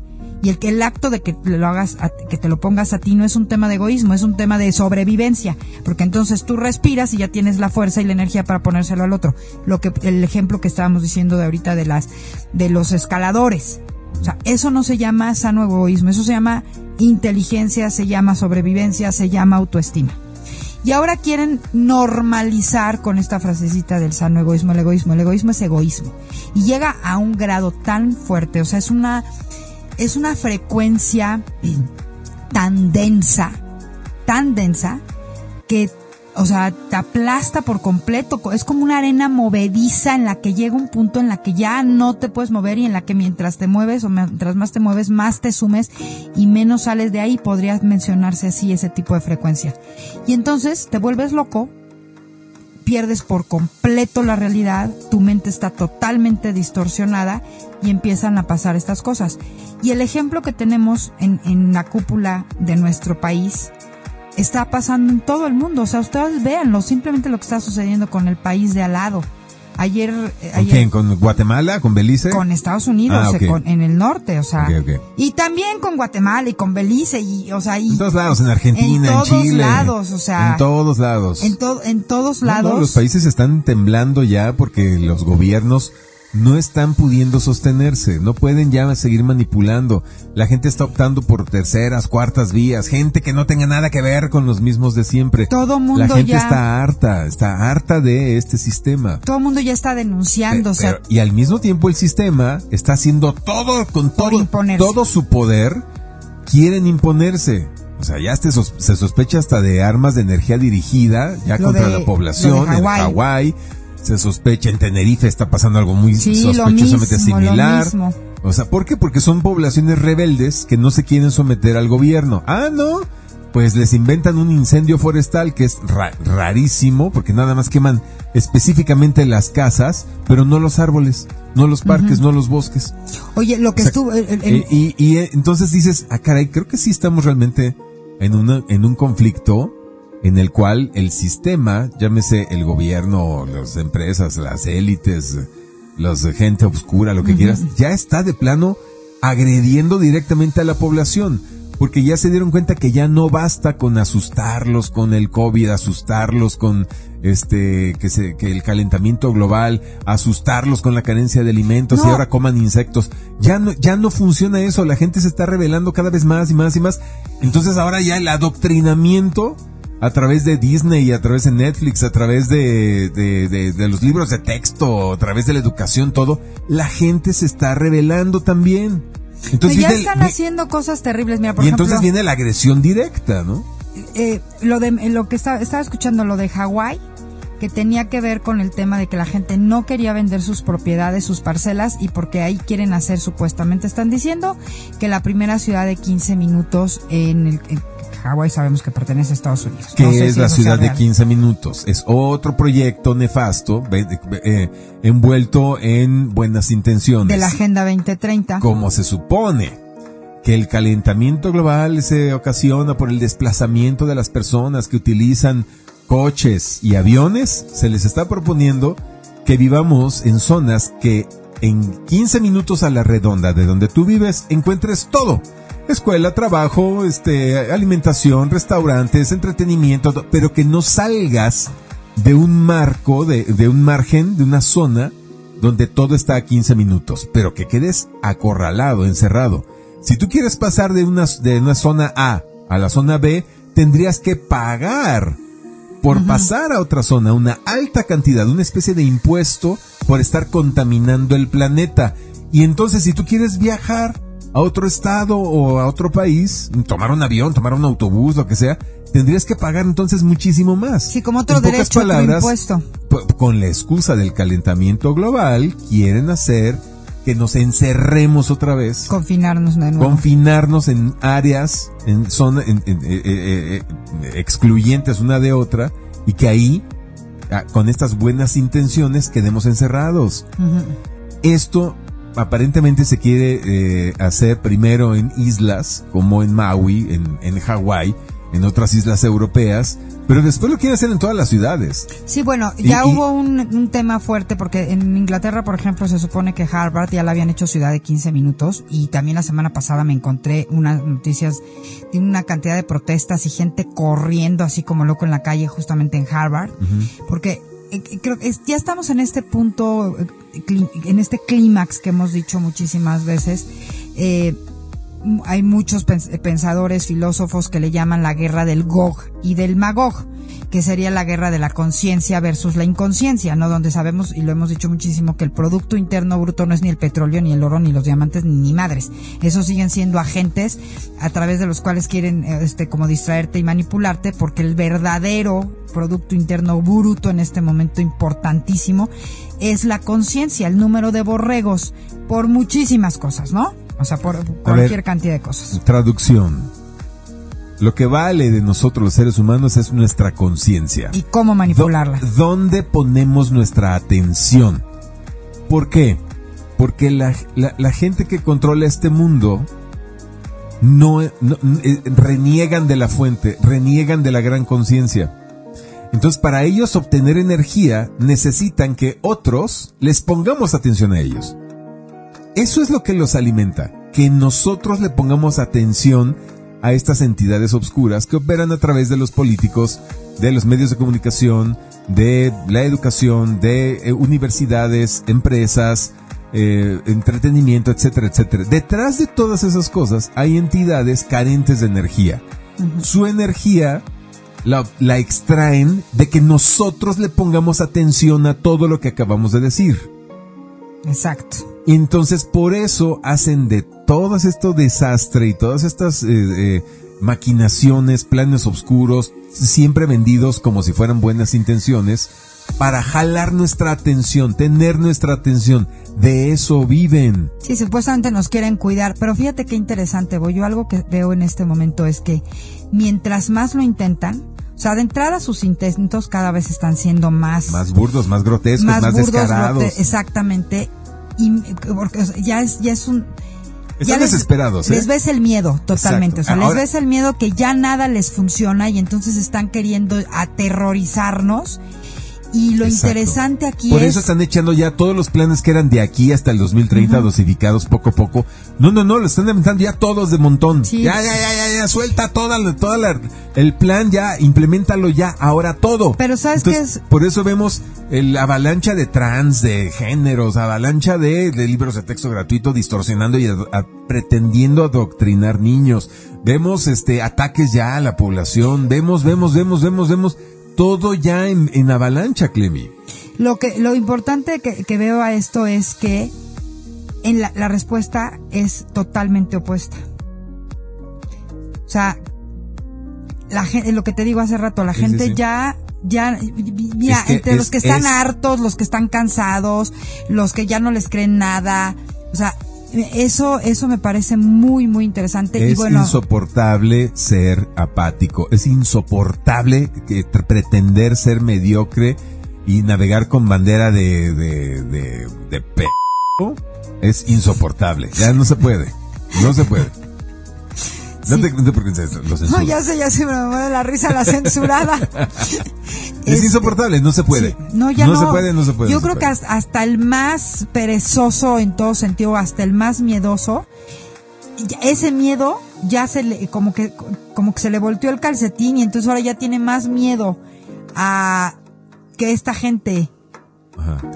Y el que el acto de que lo hagas, que te lo pongas a ti no es un tema de egoísmo, es un tema de sobrevivencia, porque entonces tú respiras y ya tienes la fuerza y la energía para ponérselo al otro. Lo que el ejemplo que estábamos diciendo de ahorita de las de los escaladores. O sea, eso no se llama sano egoísmo, eso se llama inteligencia, se llama sobrevivencia, se llama autoestima. Y ahora quieren normalizar con esta frasecita del sano egoísmo, el egoísmo. El egoísmo es egoísmo. Y llega a un grado tan fuerte, o sea, es una, es una frecuencia tan densa, tan densa, que o sea, te aplasta por completo. Es como una arena movediza en la que llega un punto en la que ya no te puedes mover y en la que mientras te mueves o mientras más te mueves, más te sumes y menos sales de ahí. Podría mencionarse así ese tipo de frecuencia. Y entonces te vuelves loco, pierdes por completo la realidad, tu mente está totalmente distorsionada y empiezan a pasar estas cosas. Y el ejemplo que tenemos en, en la cúpula de nuestro país está pasando en todo el mundo. O sea, ustedes véanlo, simplemente lo que está sucediendo con el país de al lado. Ayer, eh, ¿Con quién? ¿Con Guatemala? ¿Con Belice? Con Estados Unidos, Ah, eh, con- en el norte, o sea. Ok, ok. Y también con Guatemala y con Belice y, o sea, y En todos lados, en Argentina, en, en todos Chile. lados, o sea, En todos lados. en, to- en todos No, no, lados. los países están temblando ya porque los gobiernos no están pudiendo sostenerse, no pueden ya seguir manipulando. La gente está optando por terceras, cuartas vías, gente que no tenga nada que ver con los mismos de siempre. Todo mundo La gente ya- está harta, está harta de este sistema. todo el mundo ya está denunciando, o sea, Pero- y al mismo tiempo el sistema está haciendo todo con todo, todo su poder, quieren imponerse. O sea, ya se, sos- se sospecha hasta de armas de energía dirigida, ya Lo contra de- la población, en Hawái. Se sospecha en Tenerife, está pasando algo muy Sí, sospechosamente mismo, similar. O sea, ¿por qué? Porque son poblaciones rebeldes que no se quieren someter al gobierno. Ah, no. Pues les inventan un incendio forestal que es ra- rarísimo, porque nada más queman específicamente las casas, pero no los árboles, no los parques, no los bosques. oye, lo que o sea, estuvo, el- el- el- Eh, y, y, eh, entonces dices, ah, caray, creo que sí estamos realmente en, una, en un conflicto en el cual el sistema, llámese el gobierno, las empresas, las élites, los de gente oscura, lo que quieras, ya está de plano agrediendo directamente a la población. Porque ya se dieron cuenta que ya no basta con asustarlos con el COVID, asustarlos con este, que se, que el calentamiento global, asustarlos con la carencia de alimentos y ahora coman insectos. Ya no, ya no funciona eso, la gente se está revelando cada vez más y más y más. Entonces ahora ya el adoctrinamiento a través de Disney y a través de Netflix, a través de, de, de- de los libros de texto, a través de la educación, todo, la gente se está revelando también. Entonces ya el- están haciendo cosas terribles, mira, por y ejemplo, entonces viene la agresión directa, ¿no? eh, lo de lo que estaba, estaba escuchando lo de Hawái que tenía que ver con el tema de que la gente no quería vender sus propiedades, sus parcelas y porque ahí quieren hacer supuestamente están diciendo que la primera ciudad de 15 minutos en el en Hawái sabemos que pertenece a Estados Unidos. que No sé es si la ciudad de real. 15 minutos. Es otro proyecto nefasto, eh, envuelto en buenas intenciones. de la Agenda 2030. como se supone que el calentamiento global se ocasiona por el desplazamiento de las personas que utilizan coches y aviones, se les está proponiendo que vivamos en zonas que en 15 minutos a la redonda de donde tú vives encuentres todo. Escuela, trabajo, este, alimentación, restaurantes, entretenimiento, to- pero que no salgas de un marco, de, de un margen, de una zona donde todo está a 15 minutos, pero que quedes acorralado, encerrado. Si tú quieres pasar de una, de una zona A a la zona B, tendrías que pagar por pasar a otra zona una alta cantidad, una especie de impuesto por estar contaminando el planeta. Y entonces si tú quieres viajar a otro estado o a otro país, tomar un avión, tomar un autobús, lo que sea, tendrías que pagar entonces muchísimo más. Sí, como otro En derecho, otro palabras, impuesto. con la excusa del calentamiento global, quieren hacer que nos encerremos otra vez, Confinarnos de nuevo. confinarnos en áreas, en zonas en- en- eh, eh, eh, excluyentes una de otra, y que ahí, ah, con estas buenas intenciones, quedemos encerrados. Esto aparentemente se quiere eh, hacer primero en islas, como en Maui, en, en Hawái, en otras islas europeas, pero después lo quieren hacer en todas las ciudades. Sí, bueno, ya y- hubo un, un tema fuerte porque en Inglaterra, por ejemplo, se supone que Harvard ya la habían hecho ciudad de 15 minutos y también la semana pasada me encontré unas noticias de una cantidad de protestas y gente corriendo así como loco en la calle justamente en Harvard, porque eh, creo que ya estamos en este punto, eh, en este clímax que hemos dicho muchísimas veces. Eh, hay muchos pens- pensadores, filósofos que le llaman la guerra del Gog y del Magog. Que sería la guerra de la conciencia versus la inconsciencia, ¿no? Donde sabemos, y lo hemos dicho muchísimo, que el Producto Interno Bruto no es ni el petróleo, ni el oro, ni los diamantes, ni madres. Esos siguen siendo agentes a través de los cuales quieren, este, como distraerte y manipularte, porque el verdadero Producto Interno Bruto en este momento importantísimo es la conciencia, el número de borregos, por muchísimas cosas, ¿no? O sea, por cualquier cantidad de cosas. Traducción. Lo que vale de nosotros los seres humanos es nuestra conciencia. ¿Y cómo manipularla? ¿Dónde ponemos nuestra atención? ¿Por qué? Porque la, la, gente que controla este mundo no, no, eh, reniegan de la fuente, reniegan de la gran conciencia. Entonces, para ellos obtener energía, necesitan que otros les pongamos atención a ellos. Eso es lo que los alimenta, que nosotros le pongamos atención a estas entidades obscuras que operan a través de los políticos, de los medios de comunicación, de la educación, de eh, universidades, empresas, eh, entretenimiento, etcétera, etcétera. Detrás de todas esas cosas hay entidades carentes de energía. Su energía la, la, extraen de que nosotros le pongamos atención a todo lo que acabamos de decir. Exacto. Y entonces por eso hacen de todo esto desastre y todas estas eh, eh, maquinaciones, planes oscuros, siempre vendidos como si fueran buenas intenciones, para jalar nuestra atención, tener nuestra atención. De eso viven. Sí, supuestamente nos quieren cuidar, pero fíjate qué interesante, voy yo algo que veo en este momento es que mientras más lo intentan, o sea, de entrada sus intentos cada vez están siendo más... Más burdos, más grotescos, más, descarados. exactamente y porque ya es ya es un están desesperados. ¿eh? Les ves el miedo totalmente, o sea, les ves el miedo que ya nada les funciona y entonces están queriendo aterrorizarnos y lo interesante aquí Por eso están echando ya todos los planes que eran de aquí hasta el 2030 dosificados poco a poco. No, no, no, lo están inventando ya todos de montón. Ya, ya, ya, ya, ya, suelta toda, toda la, el plan ya, implementalo ya, ahora todo. Pero ¿sabes qué es? Por eso vemos el avalancha de trans, de géneros, avalancha de, libros de texto gratuito distorsionando y pretendiendo adoctrinar niños. Vemos este ataques ya a la población, vemos, vemos, vemos, vemos, vemos todo ya en, avalancha, Clemi. Lo que, lo importante que, veo a esto es que en la, la, respuesta es totalmente opuesta. O sea, la gente, lo que te digo hace rato, la gente ya ya, mira, entre los que están hartos, los que están cansados, los que ya no les creen nada, o sea, eso, eso me parece muy, muy interesante. Es insoportable ser apático. Es insoportable que, pretender ser mediocre y navegar con bandera de, de, de, de p es insoportable. Ya no se puede. No se puede. No, te, no te No, ya sé, ya se me mueve la risa la censurada. es, insoportable, no se puede. no, ya no, se puede, no se puede. Yo creo que hasta el más perezoso en todo sentido, hasta el más miedoso, ese miedo ya se le, como que, como que se le volteó el calcetín y entonces ahora ya tiene más miedo a que esta gente,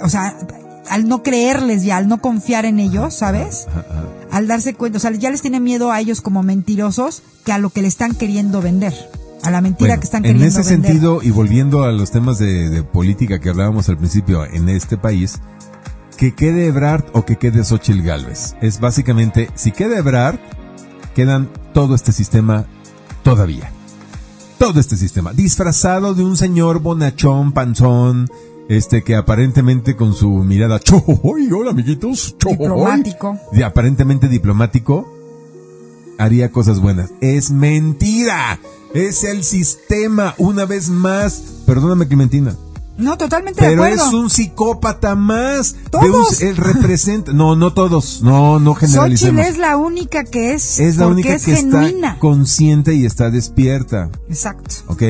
o sea, al no creerles ya, al no confiar en ellos, ¿sabes? Al darse cuenta, o sea, ya les tiene miedo a ellos como mentirosos que a lo que le están queriendo vender. A la mentira que están queriendo vender. En ese sentido, y volviendo a los temas de, política que hablábamos al principio en este país, que quede Ebrard o que quede Xochitl Galvez. Es básicamente, si queda Ebrard, quedan todo este sistema todavía. Todo este sistema. Disfrazado de un señor bonachón, panzón, este que aparentemente con su mirada chohoy, hola amiguitos, diplomático, y aparentemente diplomático, haría cosas buenas. Es mentira. Es el sistema, una vez más. Perdóname, Clementina. No, totalmente Pero de acuerdo. es un psicópata más. ¿Todos? él representa. No, no todos. No, no generalicemos. Xochitl es la única que es. Es la única que está consciente y está despierta. Exacto. ¿Ok?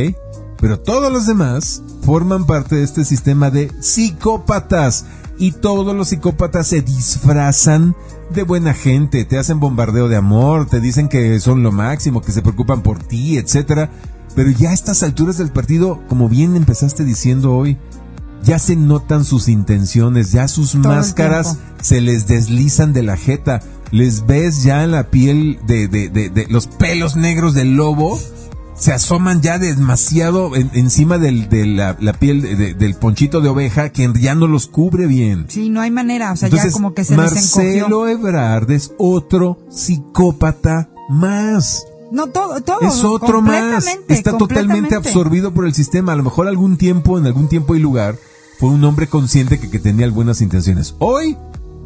Pero todos los demás forman parte de este sistema de psicópatas. Y todos los psicópatas se disfrazan de buena gente, te hacen bombardeo de amor, te dicen que son lo máximo, que se preocupan por ti, etcétera. Pero ya a estas alturas del partido, como bien empezaste diciendo hoy, ya se notan sus intenciones, ya sus máscaras se les deslizan de la jeta, les ves ya en la piel de, de, de, de los pelos negros del lobo se asoman ya demasiado encima del, de la, piel del ponchito de oveja que ya no los cubre bien. Sí, no hay manera, o sea, ya como que se Marcelo Ebrard es otro psicópata más. No, todo, todo. Es otro más. Está totalmente absorbido por el sistema. A lo mejor algún tiempo, en algún tiempo y lugar, fue un hombre consciente que, que tenía buenas intenciones. Hoy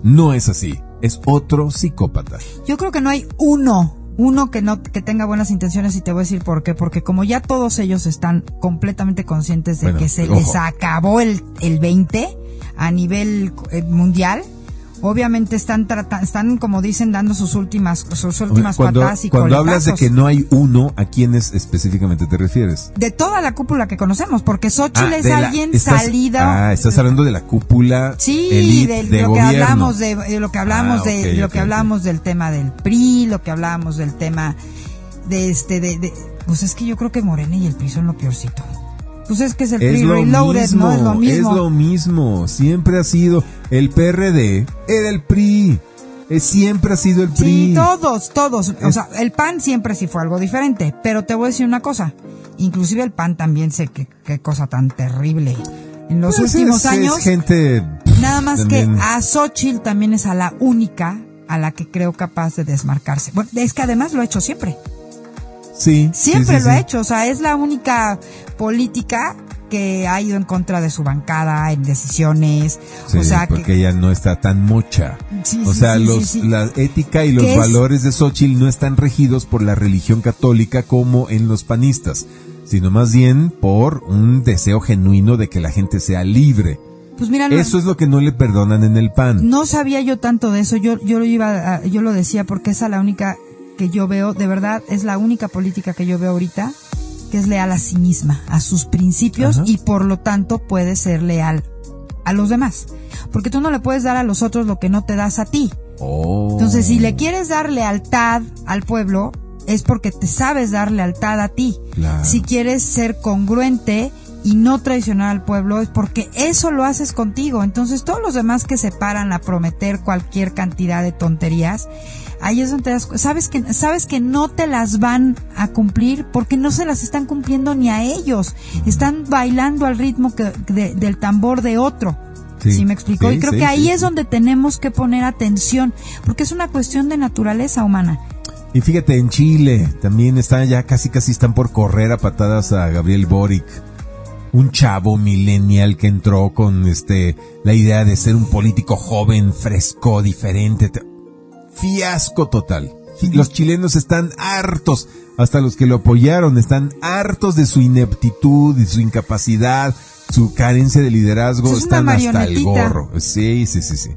no es así. Es otro psicópata. Yo creo que no hay uno uno que no que tenga buenas intenciones y te voy a decir por qué porque como ya todos ellos están completamente conscientes de que se les acabó el el 20 a nivel eh, mundial obviamente están están como dicen dando sus últimas sus últimas cuando, patadas y cuando hablas de que no hay uno a quiénes específicamente te refieres de toda la cúpula que conocemos porque Xochitl ah, es alguien salida ah estás hablando de la cúpula sí de, lo que hablamos de, lo que hablamos ah, de lo que hablamos del tema del PRI lo que hablamos del tema de este de, de pues es que yo creo que Morena y el PRI son lo peorcito pues es que es el PRI reloaded, ¿no? Es lo mismo. Es lo mismo. Siempre ha sido el PRD, era el PRI. siempre ha sido el PRI. Sí, todos, todos. O sea, el PAN siempre sí fue algo diferente. Pero te voy a decir una cosa. Inclusive el PAN también sé qué, qué cosa tan terrible. En los pues últimos años. gente. Nada más que a Xochitl también es a la única a la que creo capaz de desmarcarse. Bueno, es que además lo ha hecho siempre. Sí. Siempre lo ha hecho, o sea, es la única política que ha ido en contra de su bancada en decisiones. o sea, porque ella no está tan mocha. o sea, los, la ética y los valores de Xochitl no están regidos por la religión católica como en los panistas, sino más bien por un deseo genuino de que la gente sea libre. Pues mira, eso es lo que no le perdonan en el PAN. No sabía yo tanto de eso. Yo yo lo iba yo lo decía porque esa es la única que yo veo, de verdad, es la única política que yo veo ahorita que es leal a sí misma, a sus principios y por lo tanto puede ser leal a los demás. Porque tú no le puedes dar a los otros lo que no te das a ti. Oh. Entonces, si le quieres dar lealtad al pueblo, es porque te sabes dar lealtad a ti. Si quieres ser congruente y no traicionar al pueblo, es porque eso lo haces contigo. Entonces, todos los demás que se paran a prometer cualquier cantidad de tonterías, ahí es donde te das, sabes que sabes que no te las van a cumplir porque no se las están cumpliendo ni a ellos. Están bailando al ritmo que, del tambor de otro. Sí, me explicó y creo que ahí es donde tenemos que poner atención porque es una cuestión de naturaleza humana. Y fíjate en Chile también están ya casi casi están por correr a patadas a Gabriel Boric un chavo millennial que entró con este la idea de ser un político joven, fresco, diferente fiasco total. Los chilenos están hartos, hasta los que lo apoyaron, están hartos de su ineptitud, de su incapacidad, su carencia de liderazgo, están hasta el gorro. Sí, sí, sí, sí.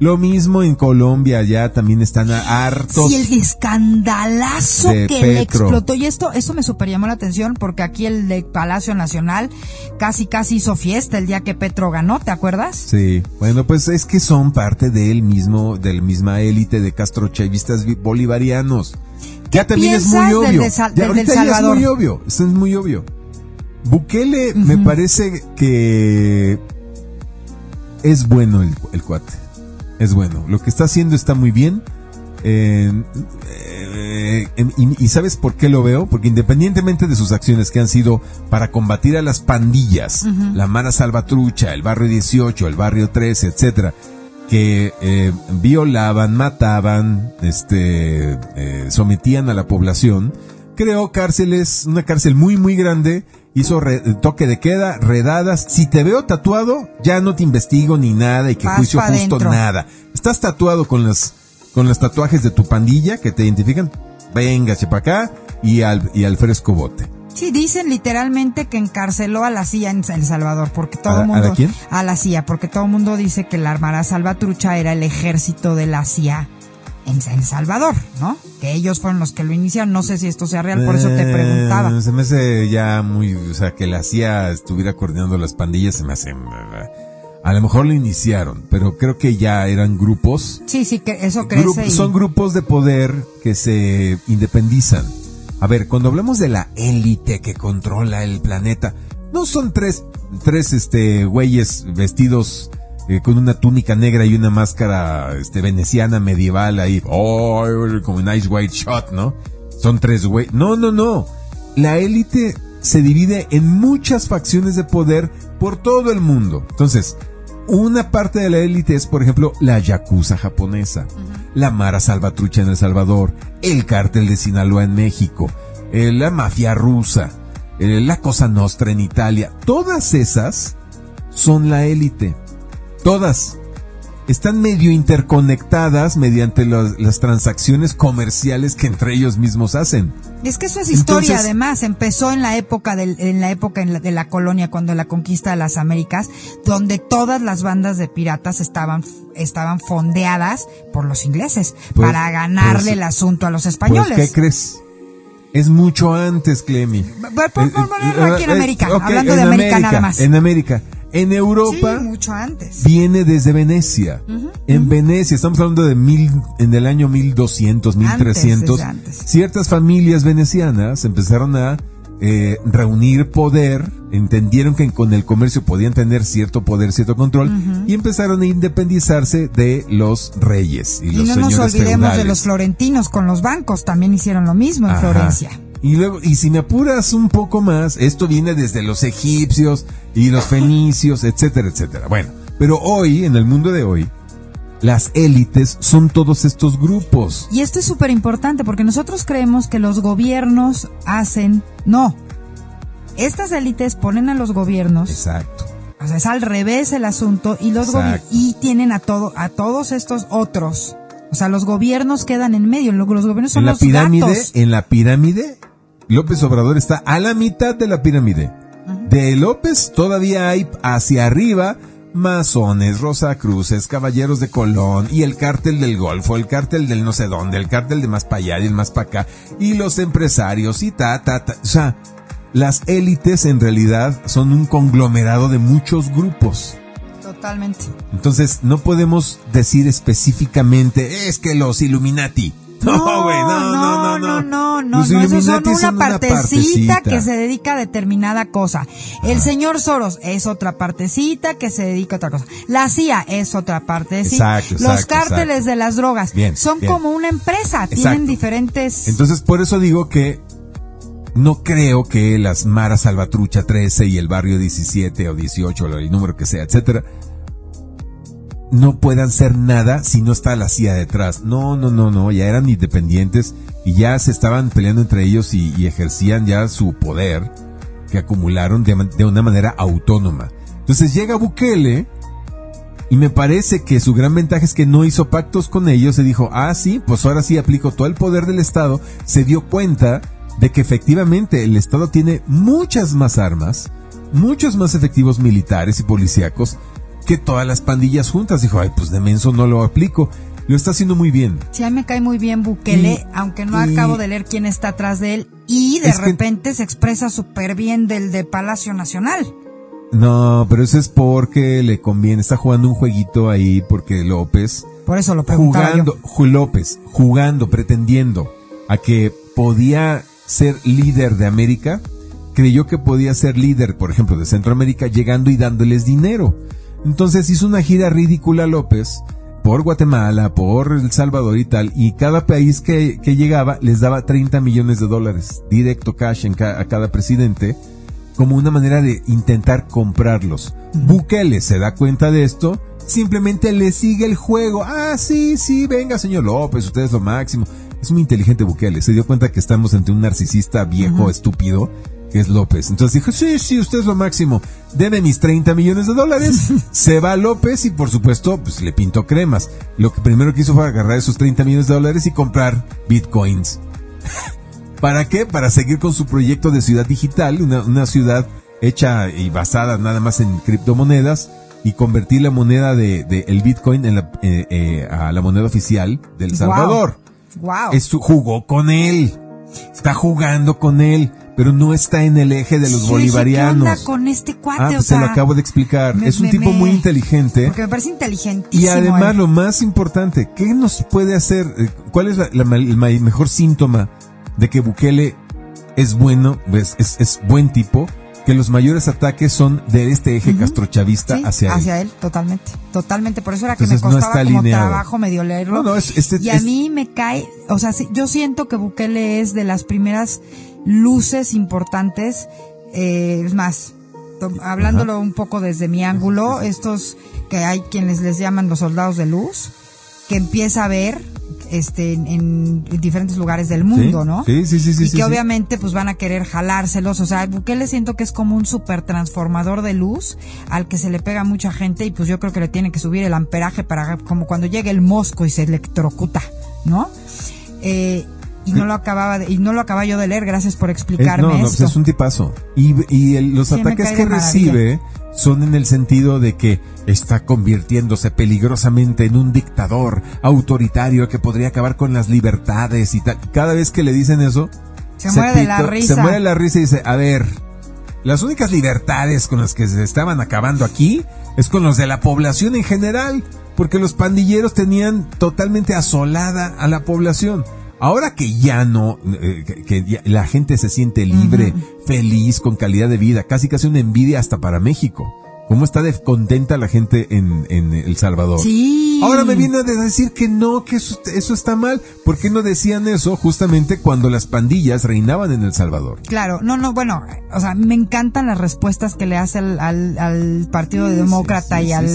Lo mismo en Colombia, ya también están hartos. Y el escandalazo que le explotó. Y esto, esto me super llamó la atención porque aquí el de Palacio Nacional casi casi hizo fiesta el día que Petro ganó, ¿te acuerdas? Sí. Bueno, pues es que son parte del mismo, de la misma élite de castrochavistas bolivarianos. Ya también es muy obvio. ya, ahorita ya es muy obvio. Eso es muy obvio. Bukele me parece que es bueno el, el cuate es bueno. Lo que está haciendo está muy bien. Eh, y, sabes por qué lo veo? Porque independientemente de sus acciones que han sido para combatir a las pandillas, la Mara Salvatrucha, el barrio 18, el barrio 13, etcétera, que eh, violaban, mataban, este, eh, sometían a la población, creó cárceles, una cárcel muy muy grande hizo toque de queda, redadas. Si te veo tatuado, ya no te investigo ni nada y que juicio justo nada. Estás tatuado con las con los tatuajes de tu pandilla que te identifican. Venga, para acá y al y al fresco bote. Sí, dicen literalmente que encarceló a la CIA en El Salvador, porque todo el mundo... ¿A quién? A la CIA, porque todo el mundo dice que la Armada Salvatrucha era el ejército de la CIA en El Salvador, ¿no? Que ellos fueron los que lo iniciaron. No sé si esto sea real, por eso te preguntaba. Eh, se me hace ya muy, o sea, que la CIA estuviera coordinando las pandillas, se me hace... A lo mejor lo iniciaron, pero creo que ya eran grupos. Sí, sí, que eso crece. Son grupos de poder que se independizan. A ver, cuando hablamos de la élite que controla el planeta, no son tres, tres, este, güeyes vestidos eh, con una túnica negra y una máscara este veneciana medieval ahí, oh, como Nice White Shot, ¿no? Son tres güey. No, no, no. la élite se divide en muchas facciones de poder por todo el mundo. Entonces, una parte de la élite es, por ejemplo, la Yakuza japonesa, la Mara Salvatrucha en El Salvador, el cártel de Sinaloa en México, eh, la mafia rusa, eh, la Cosa Nostra en Italia. Todas esas son la élite. Todas están medio interconectadas mediante las transacciones comerciales que entre ellos mismos hacen. Es que eso es historia, además. Empezó en la época, en la época de la colonia, cuando la conquista de las Américas, donde todas las bandas de piratas estaban, estaban fondeadas por los ingleses pues, para ganarle pues, el asunto a los pues, españoles. ¿Qué crees? Es mucho antes, Clemi. Por, por, aquí en América, hablando de América nada más. En América. En Europa mucho antes. viene desde Venecia. en Venecia, estamos hablando de mil, en el año 1200, 1300. Ciertas familias venecianas empezaron a eh, reunir poder, entendieron que con el comercio podían tener cierto poder, cierto control, y empezaron a independizarse de los reyes. Y, no nos olvidemos de los florentinos con los bancos, también hicieron lo mismo en Florencia. Y luego, y si me apuras un poco más, esto viene desde los egipcios y los fenicios, etcétera, etcétera. Bueno, pero hoy, en el mundo de hoy, las élites son todos estos grupos. Y esto es súper importante porque nosotros creemos que los gobiernos hacen, no, estas élites ponen a los gobiernos. Exacto. O sea, es al revés el asunto y los y tienen a todo a todos estos otros. O sea, los gobiernos quedan en medio, los gobiernos son en la los pirámide, En la pirámide López Obrador está a la mitad de la pirámide. De López todavía hay hacia arriba masones, rosacruces, caballeros de Colón y el cártel del Golfo, el cártel del no sé dónde, el cártel de más para allá y el más para acá y los empresarios y ta, ta, ta. O sea, las élites en realidad son un conglomerado de muchos grupos. Totalmente. Entonces, no podemos decir específicamente, es que los Illuminati. No, güey, no, no, no, no, no, no, no, eso son una partecita, que se dedica a determinada cosa. El señor Soros es otra partecita que se dedica a otra cosa. La CIA es otra partecita. Exacto, Los cárteles de las drogas son como una empresa, tienen diferentes. Entonces, por eso digo que no creo que las Maras Salvatrucha 13 y el barrio 17 o 18 o el número que sea, etcétera, no puedan ser nada si no está la CIA detrás. No, no, no, no, ya eran independientes y ya se estaban peleando entre ellos y, ejercían ya su poder que acumularon de, de, una manera autónoma. Entonces llega Bukele y me parece que su gran ventaja es que no hizo pactos con ellos, se dijo, ah, sí, pues ahora sí aplico todo el poder del Estado, se dio cuenta de que efectivamente el Estado tiene muchas más armas, muchos más efectivos militares y policíacos, que todas las pandillas juntas. Dijo, ay, pues de menso no lo aplico. Lo está haciendo muy bien. Sí, a mí me cae muy bien Bukele, aunque no acabo de leer quién está atrás de él. Y de repente se expresa súper bien del de Palacio Nacional. No, pero eso es porque le conviene. Está jugando un jueguito ahí porque López. Por eso lo Jugando, López, jugando, pretendiendo a que podía ser líder de América, creyó que podía ser líder, por ejemplo, de Centroamérica, llegando y dándoles dinero. Entonces hizo una gira ridícula López por Guatemala, por El Salvador y tal, y cada país que, llegaba les daba 30 millones de dólares, directo cash en a cada presidente, como una manera de intentar comprarlos. Bukele se da cuenta de esto, simplemente le sigue el juego. Ah, sí, sí, venga, señor López, usted es lo máximo. Es muy inteligente Bukele, se dio cuenta que estamos ante un narcisista viejo, estúpido, que es López. Entonces dijo, sí, sí, usted es lo máximo, deme mis 30 millones de dólares. Se va López y por supuesto, pues le pintó cremas. Lo que primero que hizo fue agarrar esos 30 millones de dólares y comprar bitcoins. ¿Para qué? Para seguir con su proyecto de ciudad digital, una, ciudad hecha y basada nada más en criptomonedas y convertir la moneda de, el bitcoin en la, eh, eh, a la moneda oficial del Salvador. Wow. jugó con él. Está jugando con él pero no está en el eje de los bolivarianos. ¿qué onda con este cuate? Ah, pues se lo acabo de explicar. es un tipo muy inteligente. Porque me parece inteligentísimo. Y además, lo más importante, ¿qué nos puede hacer? Eh, ¿Cuál es el mejor síntoma de que Bukele es bueno, es, es, buen tipo? Que los mayores ataques son de este eje castrochavista hacia él. Hacia él, totalmente. Totalmente. Por eso era que me costaba como trabajo medio leerlo. No, este y a mí me cae, o sea, yo siento que Bukele es de las primeras luces importantes, eh, es más, hablándolo un poco desde mi ángulo, estos que hay quienes les llaman los soldados de luz, que empieza a ver este, en, diferentes lugares del mundo, ¿no? Sí, sí, sí, sí. Y que obviamente pues van a querer jalárselos, o sea, Bukele siento que es como un super transformador de luz al que se le pega mucha gente y pues yo creo que le tiene que subir el amperaje para como cuando llegue el mosco y se electrocuta, ¿no? Eh, y no lo acababa de, y no lo acaba yo de leer, gracias por explicarme no, no, pues es un tipazo. Y, y los ataques que recibe son en el sentido de que está convirtiéndose peligrosamente en un dictador autoritario que podría acabar con las libertades y tal. Cada vez que le dicen eso, se, muere de la risa. Se muere la risa y dice, a ver, las únicas libertades con las que se estaban acabando aquí es con los de la población en general, porque los pandilleros tenían totalmente asolada a la población. Ahora que ya no, eh, que, la gente se siente libre, feliz, con calidad de vida, casi casi una envidia hasta para México. ¿Cómo está de contenta la gente en, en El Salvador? Sí. Ahora me viene a decir que no, que eso, eso, está mal. ¿Por qué no decían eso justamente cuando las pandillas reinaban en El Salvador? Claro, no, no, bueno, o sea, me encantan las respuestas que le hace al, al, Partido Demócrata y al,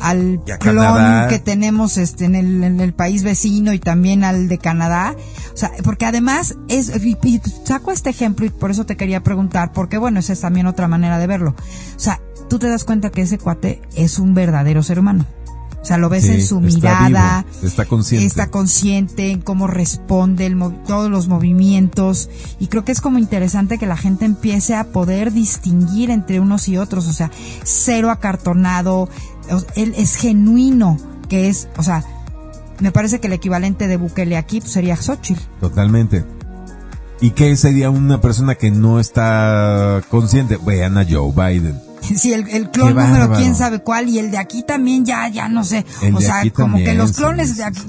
al clon que tenemos este, en, el, en el país vecino y también al de Canadá. O sea, porque además es, y saco este ejemplo y por eso te quería preguntar, porque bueno, esa es también otra manera de verlo. O sea, tú te das cuenta que ese cuate es un verdadero ser humano. O sea, lo ves en su mirada, está consciente, está consciente en cómo responde todos los movimientos y creo que es como interesante que la gente empiece a poder distinguir entre unos y otros, o sea, cero acartonado, él es genuino, que es, o sea, me parece que el equivalente de Bukele aquí pues, sería Xochitl. Totalmente. ¿Y qué sería una persona que no está consciente? Vean a Joe Biden Sí, el, el clon número quién sabe cuál y el de aquí también ya, ya no sé. o sea, como que los clones de aquí,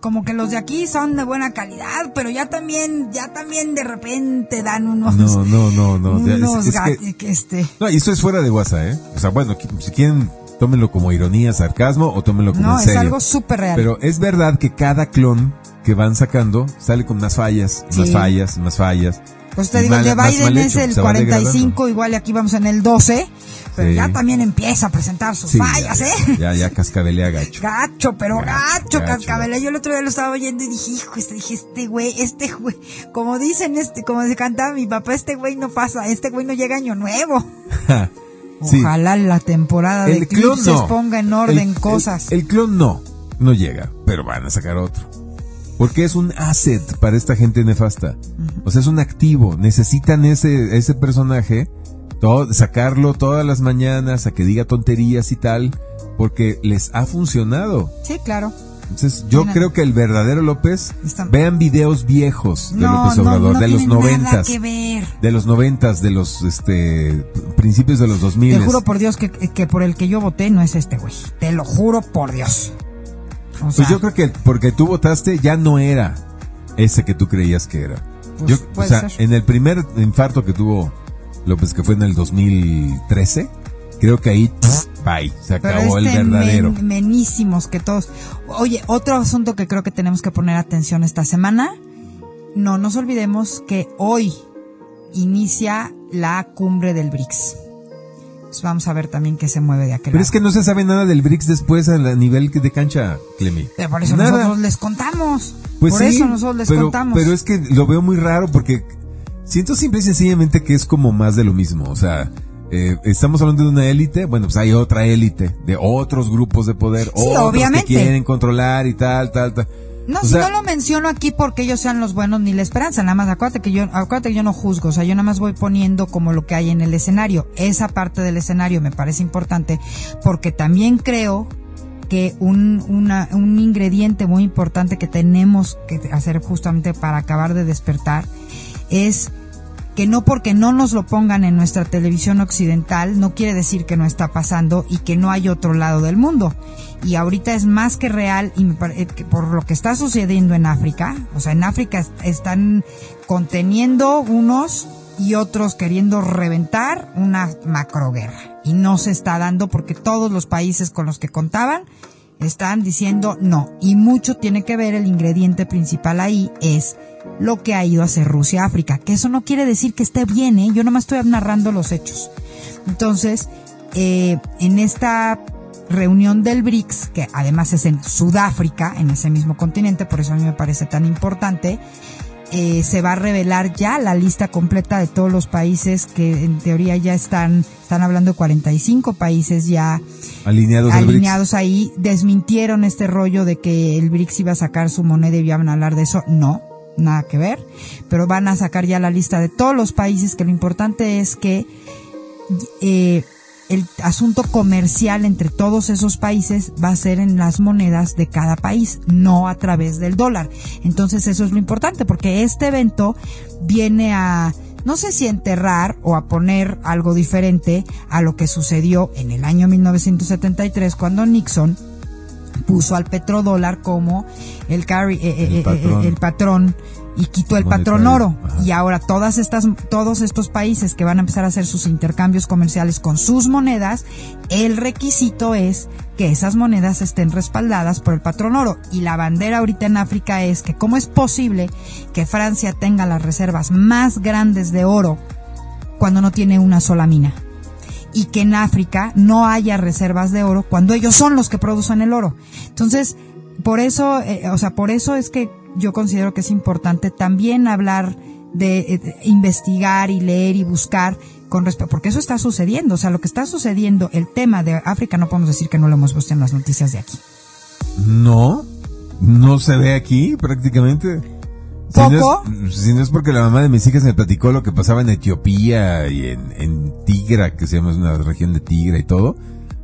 como, que los de aquí son de buena calidad, pero ya también, ya también de repente dan unos. No, no, no, no. Unos este. No, y esto es fuera de WhatsApp, ¿eh? O sea, bueno, si quieren, tómenlo como ironía, sarcasmo o tómenlo como no, en serio. es algo súper real. Pero es verdad que cada clon que van sacando sale con más fallas, más fallas, más fallas. Pues te digo, el de Biden es el 45, igual aquí vamos en el 12 pero ya también empieza a presentar sus fallas, ¿eh? Ya, ya cascabelea gacho. Gacho, pero gacho, cascabelea. Yo el otro día lo estaba oyendo y dije, hijo, este, dije, este güey, este güey, como dicen, este, como se cantaba mi papá, este güey no pasa, este güey no llega año nuevo. Ojalá la temporada de Eclipses ponga en orden cosas. El, clon no, no llega, pero van a sacar otro. Porque es un asset para esta gente nefasta. O sea, es un activo. Necesitan ese, ese personaje todo, sacarlo todas las mañanas a que diga tonterías y tal, porque les ha funcionado. Sí, claro. Entonces, yo creo que el verdadero López, vean videos viejos de López Obrador, de los noventas, de los noventas, de los este principios de los dos mil. Te juro por Dios que, que, por el que yo voté no es este güey. Te lo juro por Dios. Pues yo creo que porque tú votaste ya no era ese que tú creías que era. Pues yo, o sea, en el primer infarto que tuvo López, que fue en el 2013. Creo que ahí, bye, se acabó el este verdadero. menísimos que todos. Oye, otro asunto que creo que tenemos que poner atención esta semana. No nos olvidemos que hoy inicia la cumbre del BRICS. Vamos a ver también qué se mueve de aquel Pero es que no se sabe nada del BRICS después a nivel de cancha, Clemi. por eso nosotros les contamos. Pues por eso nosotros les contamos. Pero es que lo veo muy raro porque Siento simple y sencillamente que es como más de lo mismo. O sea, eh, estamos hablando de una élite, bueno, pues hay otra élite de otros grupos de poder, otros que quieren controlar y tal, tal, tal. No, si no lo menciono aquí porque ellos sean los buenos ni la esperanza, nada más acuérdate que yo, acuérdate que yo no juzgo, o sea, yo nada más voy poniendo como lo que hay en el escenario. Esa parte del escenario me parece importante porque también creo que un, una, un ingrediente muy importante que tenemos que hacer justamente para acabar de despertar es que no porque no nos lo pongan en nuestra televisión occidental no quiere decir que no está pasando y que no hay otro lado del mundo. Y ahorita es más que real y eh, por lo que está sucediendo en África, o sea, en África están conteniendo unos y otros queriendo reventar una macroguerra. Y no se está dando porque todos los países con los que contaban están diciendo no. Y mucho tiene que ver, el ingrediente principal ahí es lo que ha ido a hacer Rusia África. Que eso no quiere decir que esté bien, ¿eh? Yo nomás estoy narrando los hechos. Entonces, eh, en esta reunión del BRICS, que además es en Sudáfrica, en ese mismo continente, por eso a mí me parece tan importante, eh, se va a revelar ya la lista completa de todos los países que en teoría ya están, están hablando de 45 países ya alineados, alineados ahí, desmintieron este rollo de que el BRICS iba a sacar su moneda y iban a hablar de eso, no, nada que ver, pero van a sacar ya la lista de todos los países que lo importante es que eh, el asunto comercial entre todos esos países va a ser en las monedas de cada país, no a través del dólar. Entonces eso es lo importante porque este evento viene a, no sé si enterrar o a poner algo diferente a lo que sucedió en el año 1973 cuando Nixon puso al petrodólar como el, eh, eh, eh, el patrón y quitó el patrón oro. Y ahora todas estas, todos estos países que van a empezar a hacer sus intercambios comerciales con sus monedas, el requisito es que esas monedas estén respaldadas por el patrón oro. Y la bandera ahorita en África es que cómo es posible que Francia tenga las reservas más grandes de oro cuando no tiene una sola mina. Y que en África no haya reservas de oro cuando ellos son los que producen el oro. Entonces, por eso, eh, o sea, por eso es que yo considero que es importante también hablar de, eh, investigar y leer y buscar con respecto, porque eso está sucediendo, o sea, lo que está sucediendo, el tema de África no podemos decir que no lo hemos visto en las noticias de aquí. No, no se ve aquí prácticamente. ¿Poco? Si no, es, porque la mamá de mis hijas me platicó lo que pasaba en Etiopía y en, en Tigra, que se llama una región de Tigra y todo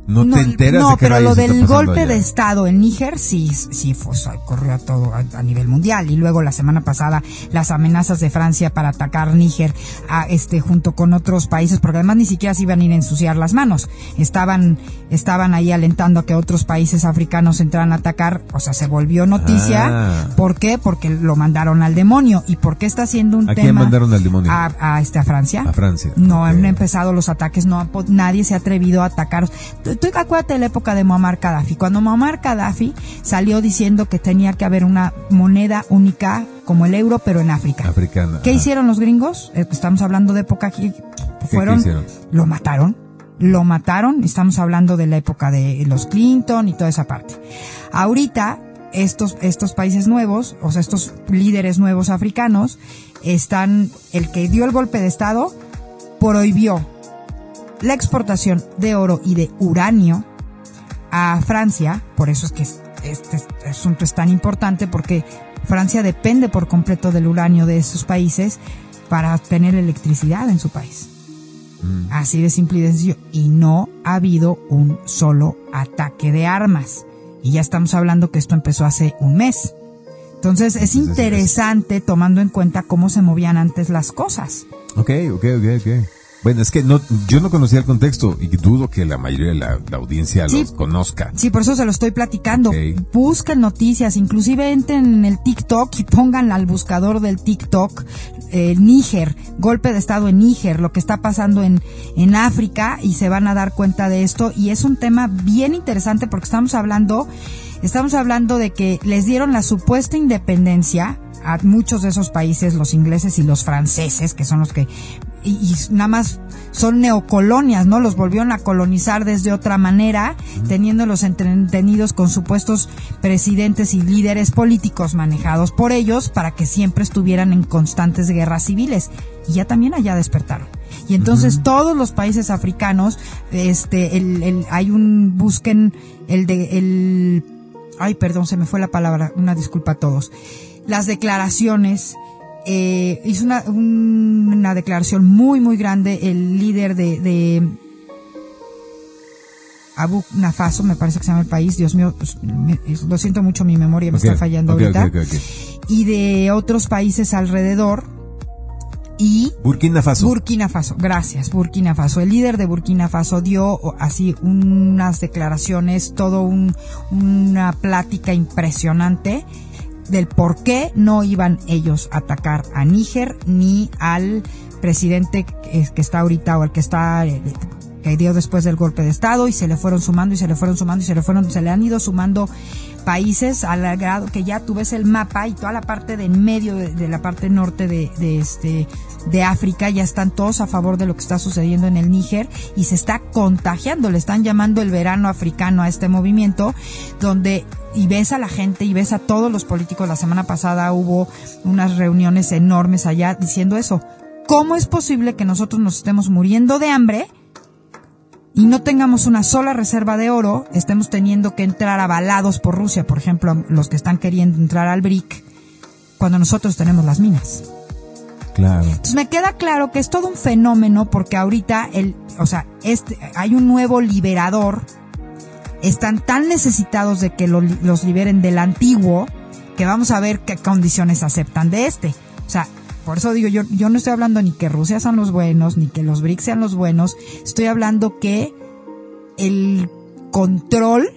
no, te enteras no, de pero lo del golpe de Estado en Níger sí, sí fue, corrió a todo a, nivel mundial. Y luego la semana pasada las amenazas de Francia para atacar Níger a, este, junto con otros países, porque además ni siquiera se iban a ir a ensuciar las manos. Estaban, estaban ahí alentando a que otros países africanos entraran a atacar. O sea, se volvió noticia. Ah. ¿Por qué? Porque lo mandaron al demonio. ¿Y por qué está haciendo un tema? ¿A quién mandaron al demonio? A, este, a Francia. A Francia. No han empezado los ataques, no nadie se ha atrevido a atacar tú acuérdate de la época de Muammar Gaddafi, cuando Muammar Gaddafi salió diciendo que tenía que haber una moneda única como el euro, pero en África. Africana. ¿Qué hicieron los gringos? Eh, estamos hablando de época que fueron, lo mataron, lo mataron, estamos hablando de la época de los Clinton y toda esa parte. Ahorita, estos, estos países nuevos, o sea, estos líderes nuevos africanos, están, el que dio el golpe de Estado, prohibió la exportación de oro y de uranio a Francia, por eso es que este asunto es tan importante porque Francia depende por completo del uranio de esos países para tener electricidad en su país. Mm. Así de simple y sencillo. Y no ha habido un solo ataque de armas. Y ya estamos hablando que esto empezó hace un mes. Entonces es interesante tomando en cuenta cómo se movían antes las cosas. Ok, ok, ok, ok. Bueno, es que no, yo no conocía el contexto y dudo que la mayoría de la, audiencia los conozca. Sí, por eso se lo estoy platicando. Busquen noticias, inclusive entren en el TikTok y pongan al buscador del TikTok eh, Níger, golpe de estado en Níger, lo que está pasando en, en África y se van a dar cuenta de esto y es un tema bien interesante porque estamos hablando, estamos hablando de que les dieron la supuesta independencia a muchos de esos países, los ingleses y los franceses, que son los que y, nada más son neocolonias, ¿no? Los volvieron a colonizar desde otra manera, teniéndolos entretenidos con supuestos presidentes y líderes políticos manejados por ellos para que siempre estuvieran en constantes guerras civiles. Y ya también allá despertaron. Y entonces todos los países africanos, este, el, el, hay un, busquen el de, el, ay, perdón, se me fue la palabra, una disculpa a todos. Las declaraciones, eh, hizo una, una declaración muy, muy grande el líder de, de Abu Nafaso, me parece que se llama el país, Dios mío, pues, lo siento mucho, mi memoria me está fallando ahorita, y de otros países alrededor, y Burkina Faso. Burkina Faso, gracias, Burkina Faso. El líder de Burkina Faso dio así unas declaraciones, todo un, una plática impresionante del por qué no iban ellos a atacar a Níger ni al presidente que, está ahorita o el que está eh, que dio después del golpe de estado y se le fueron sumando y se le fueron sumando y se le fueron se le han ido sumando países al grado que ya tú ves el mapa y toda la parte de en medio de, la parte norte de, este de África ya están todos a favor de lo que está sucediendo en el Níger y se está contagiando, le están llamando el verano africano a este movimiento donde y ves a la gente y ves a todos los políticos. La semana pasada hubo unas reuniones enormes allá diciendo eso. ¿Cómo es posible que nosotros nos estemos muriendo de hambre? y no tengamos una sola reserva de oro, estemos teniendo que entrar avalados por Rusia, por ejemplo, los que están queriendo entrar al BRIC, cuando nosotros tenemos las minas. Claro. Entonces me queda claro que es todo un fenómeno porque ahorita el, o sea, este, hay un nuevo liberador, están tan necesitados de que los liberen del antiguo, que vamos a ver qué condiciones aceptan de este. O sea, por eso digo, yo, yo no estoy hablando ni que Rusia sean los buenos, ni que los BRICS sean los buenos. Estoy hablando que el control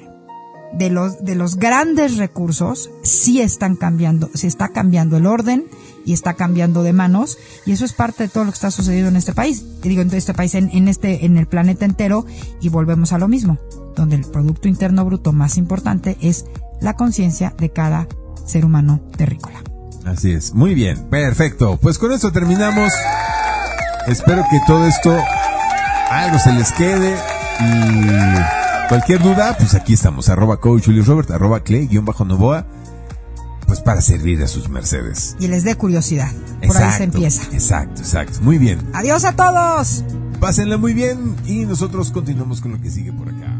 de los, de los grandes recursos sí están cambiando, se está cambiando el orden y está cambiando de manos y eso es parte de todo lo que está sucediendo en este país. Digo, en este país, en, en este, en el planeta entero y volvemos a lo mismo, donde el Producto Interno Bruto más importante es la conciencia de cada ser humano terrícola. Así es, muy bien, perfecto. Pues con esto terminamos. Espero que todo esto algo se les quede y cualquier duda, pues aquí estamos, arroba coach Robert, arroba clay, guion bajo Novoa, pues para servir a sus mercedes. Y les dé curiosidad. Por ahí se empieza. Exacto, exacto. Muy bien. Adiós a todos. Pásenla muy bien y nosotros continuamos con lo que sigue por acá.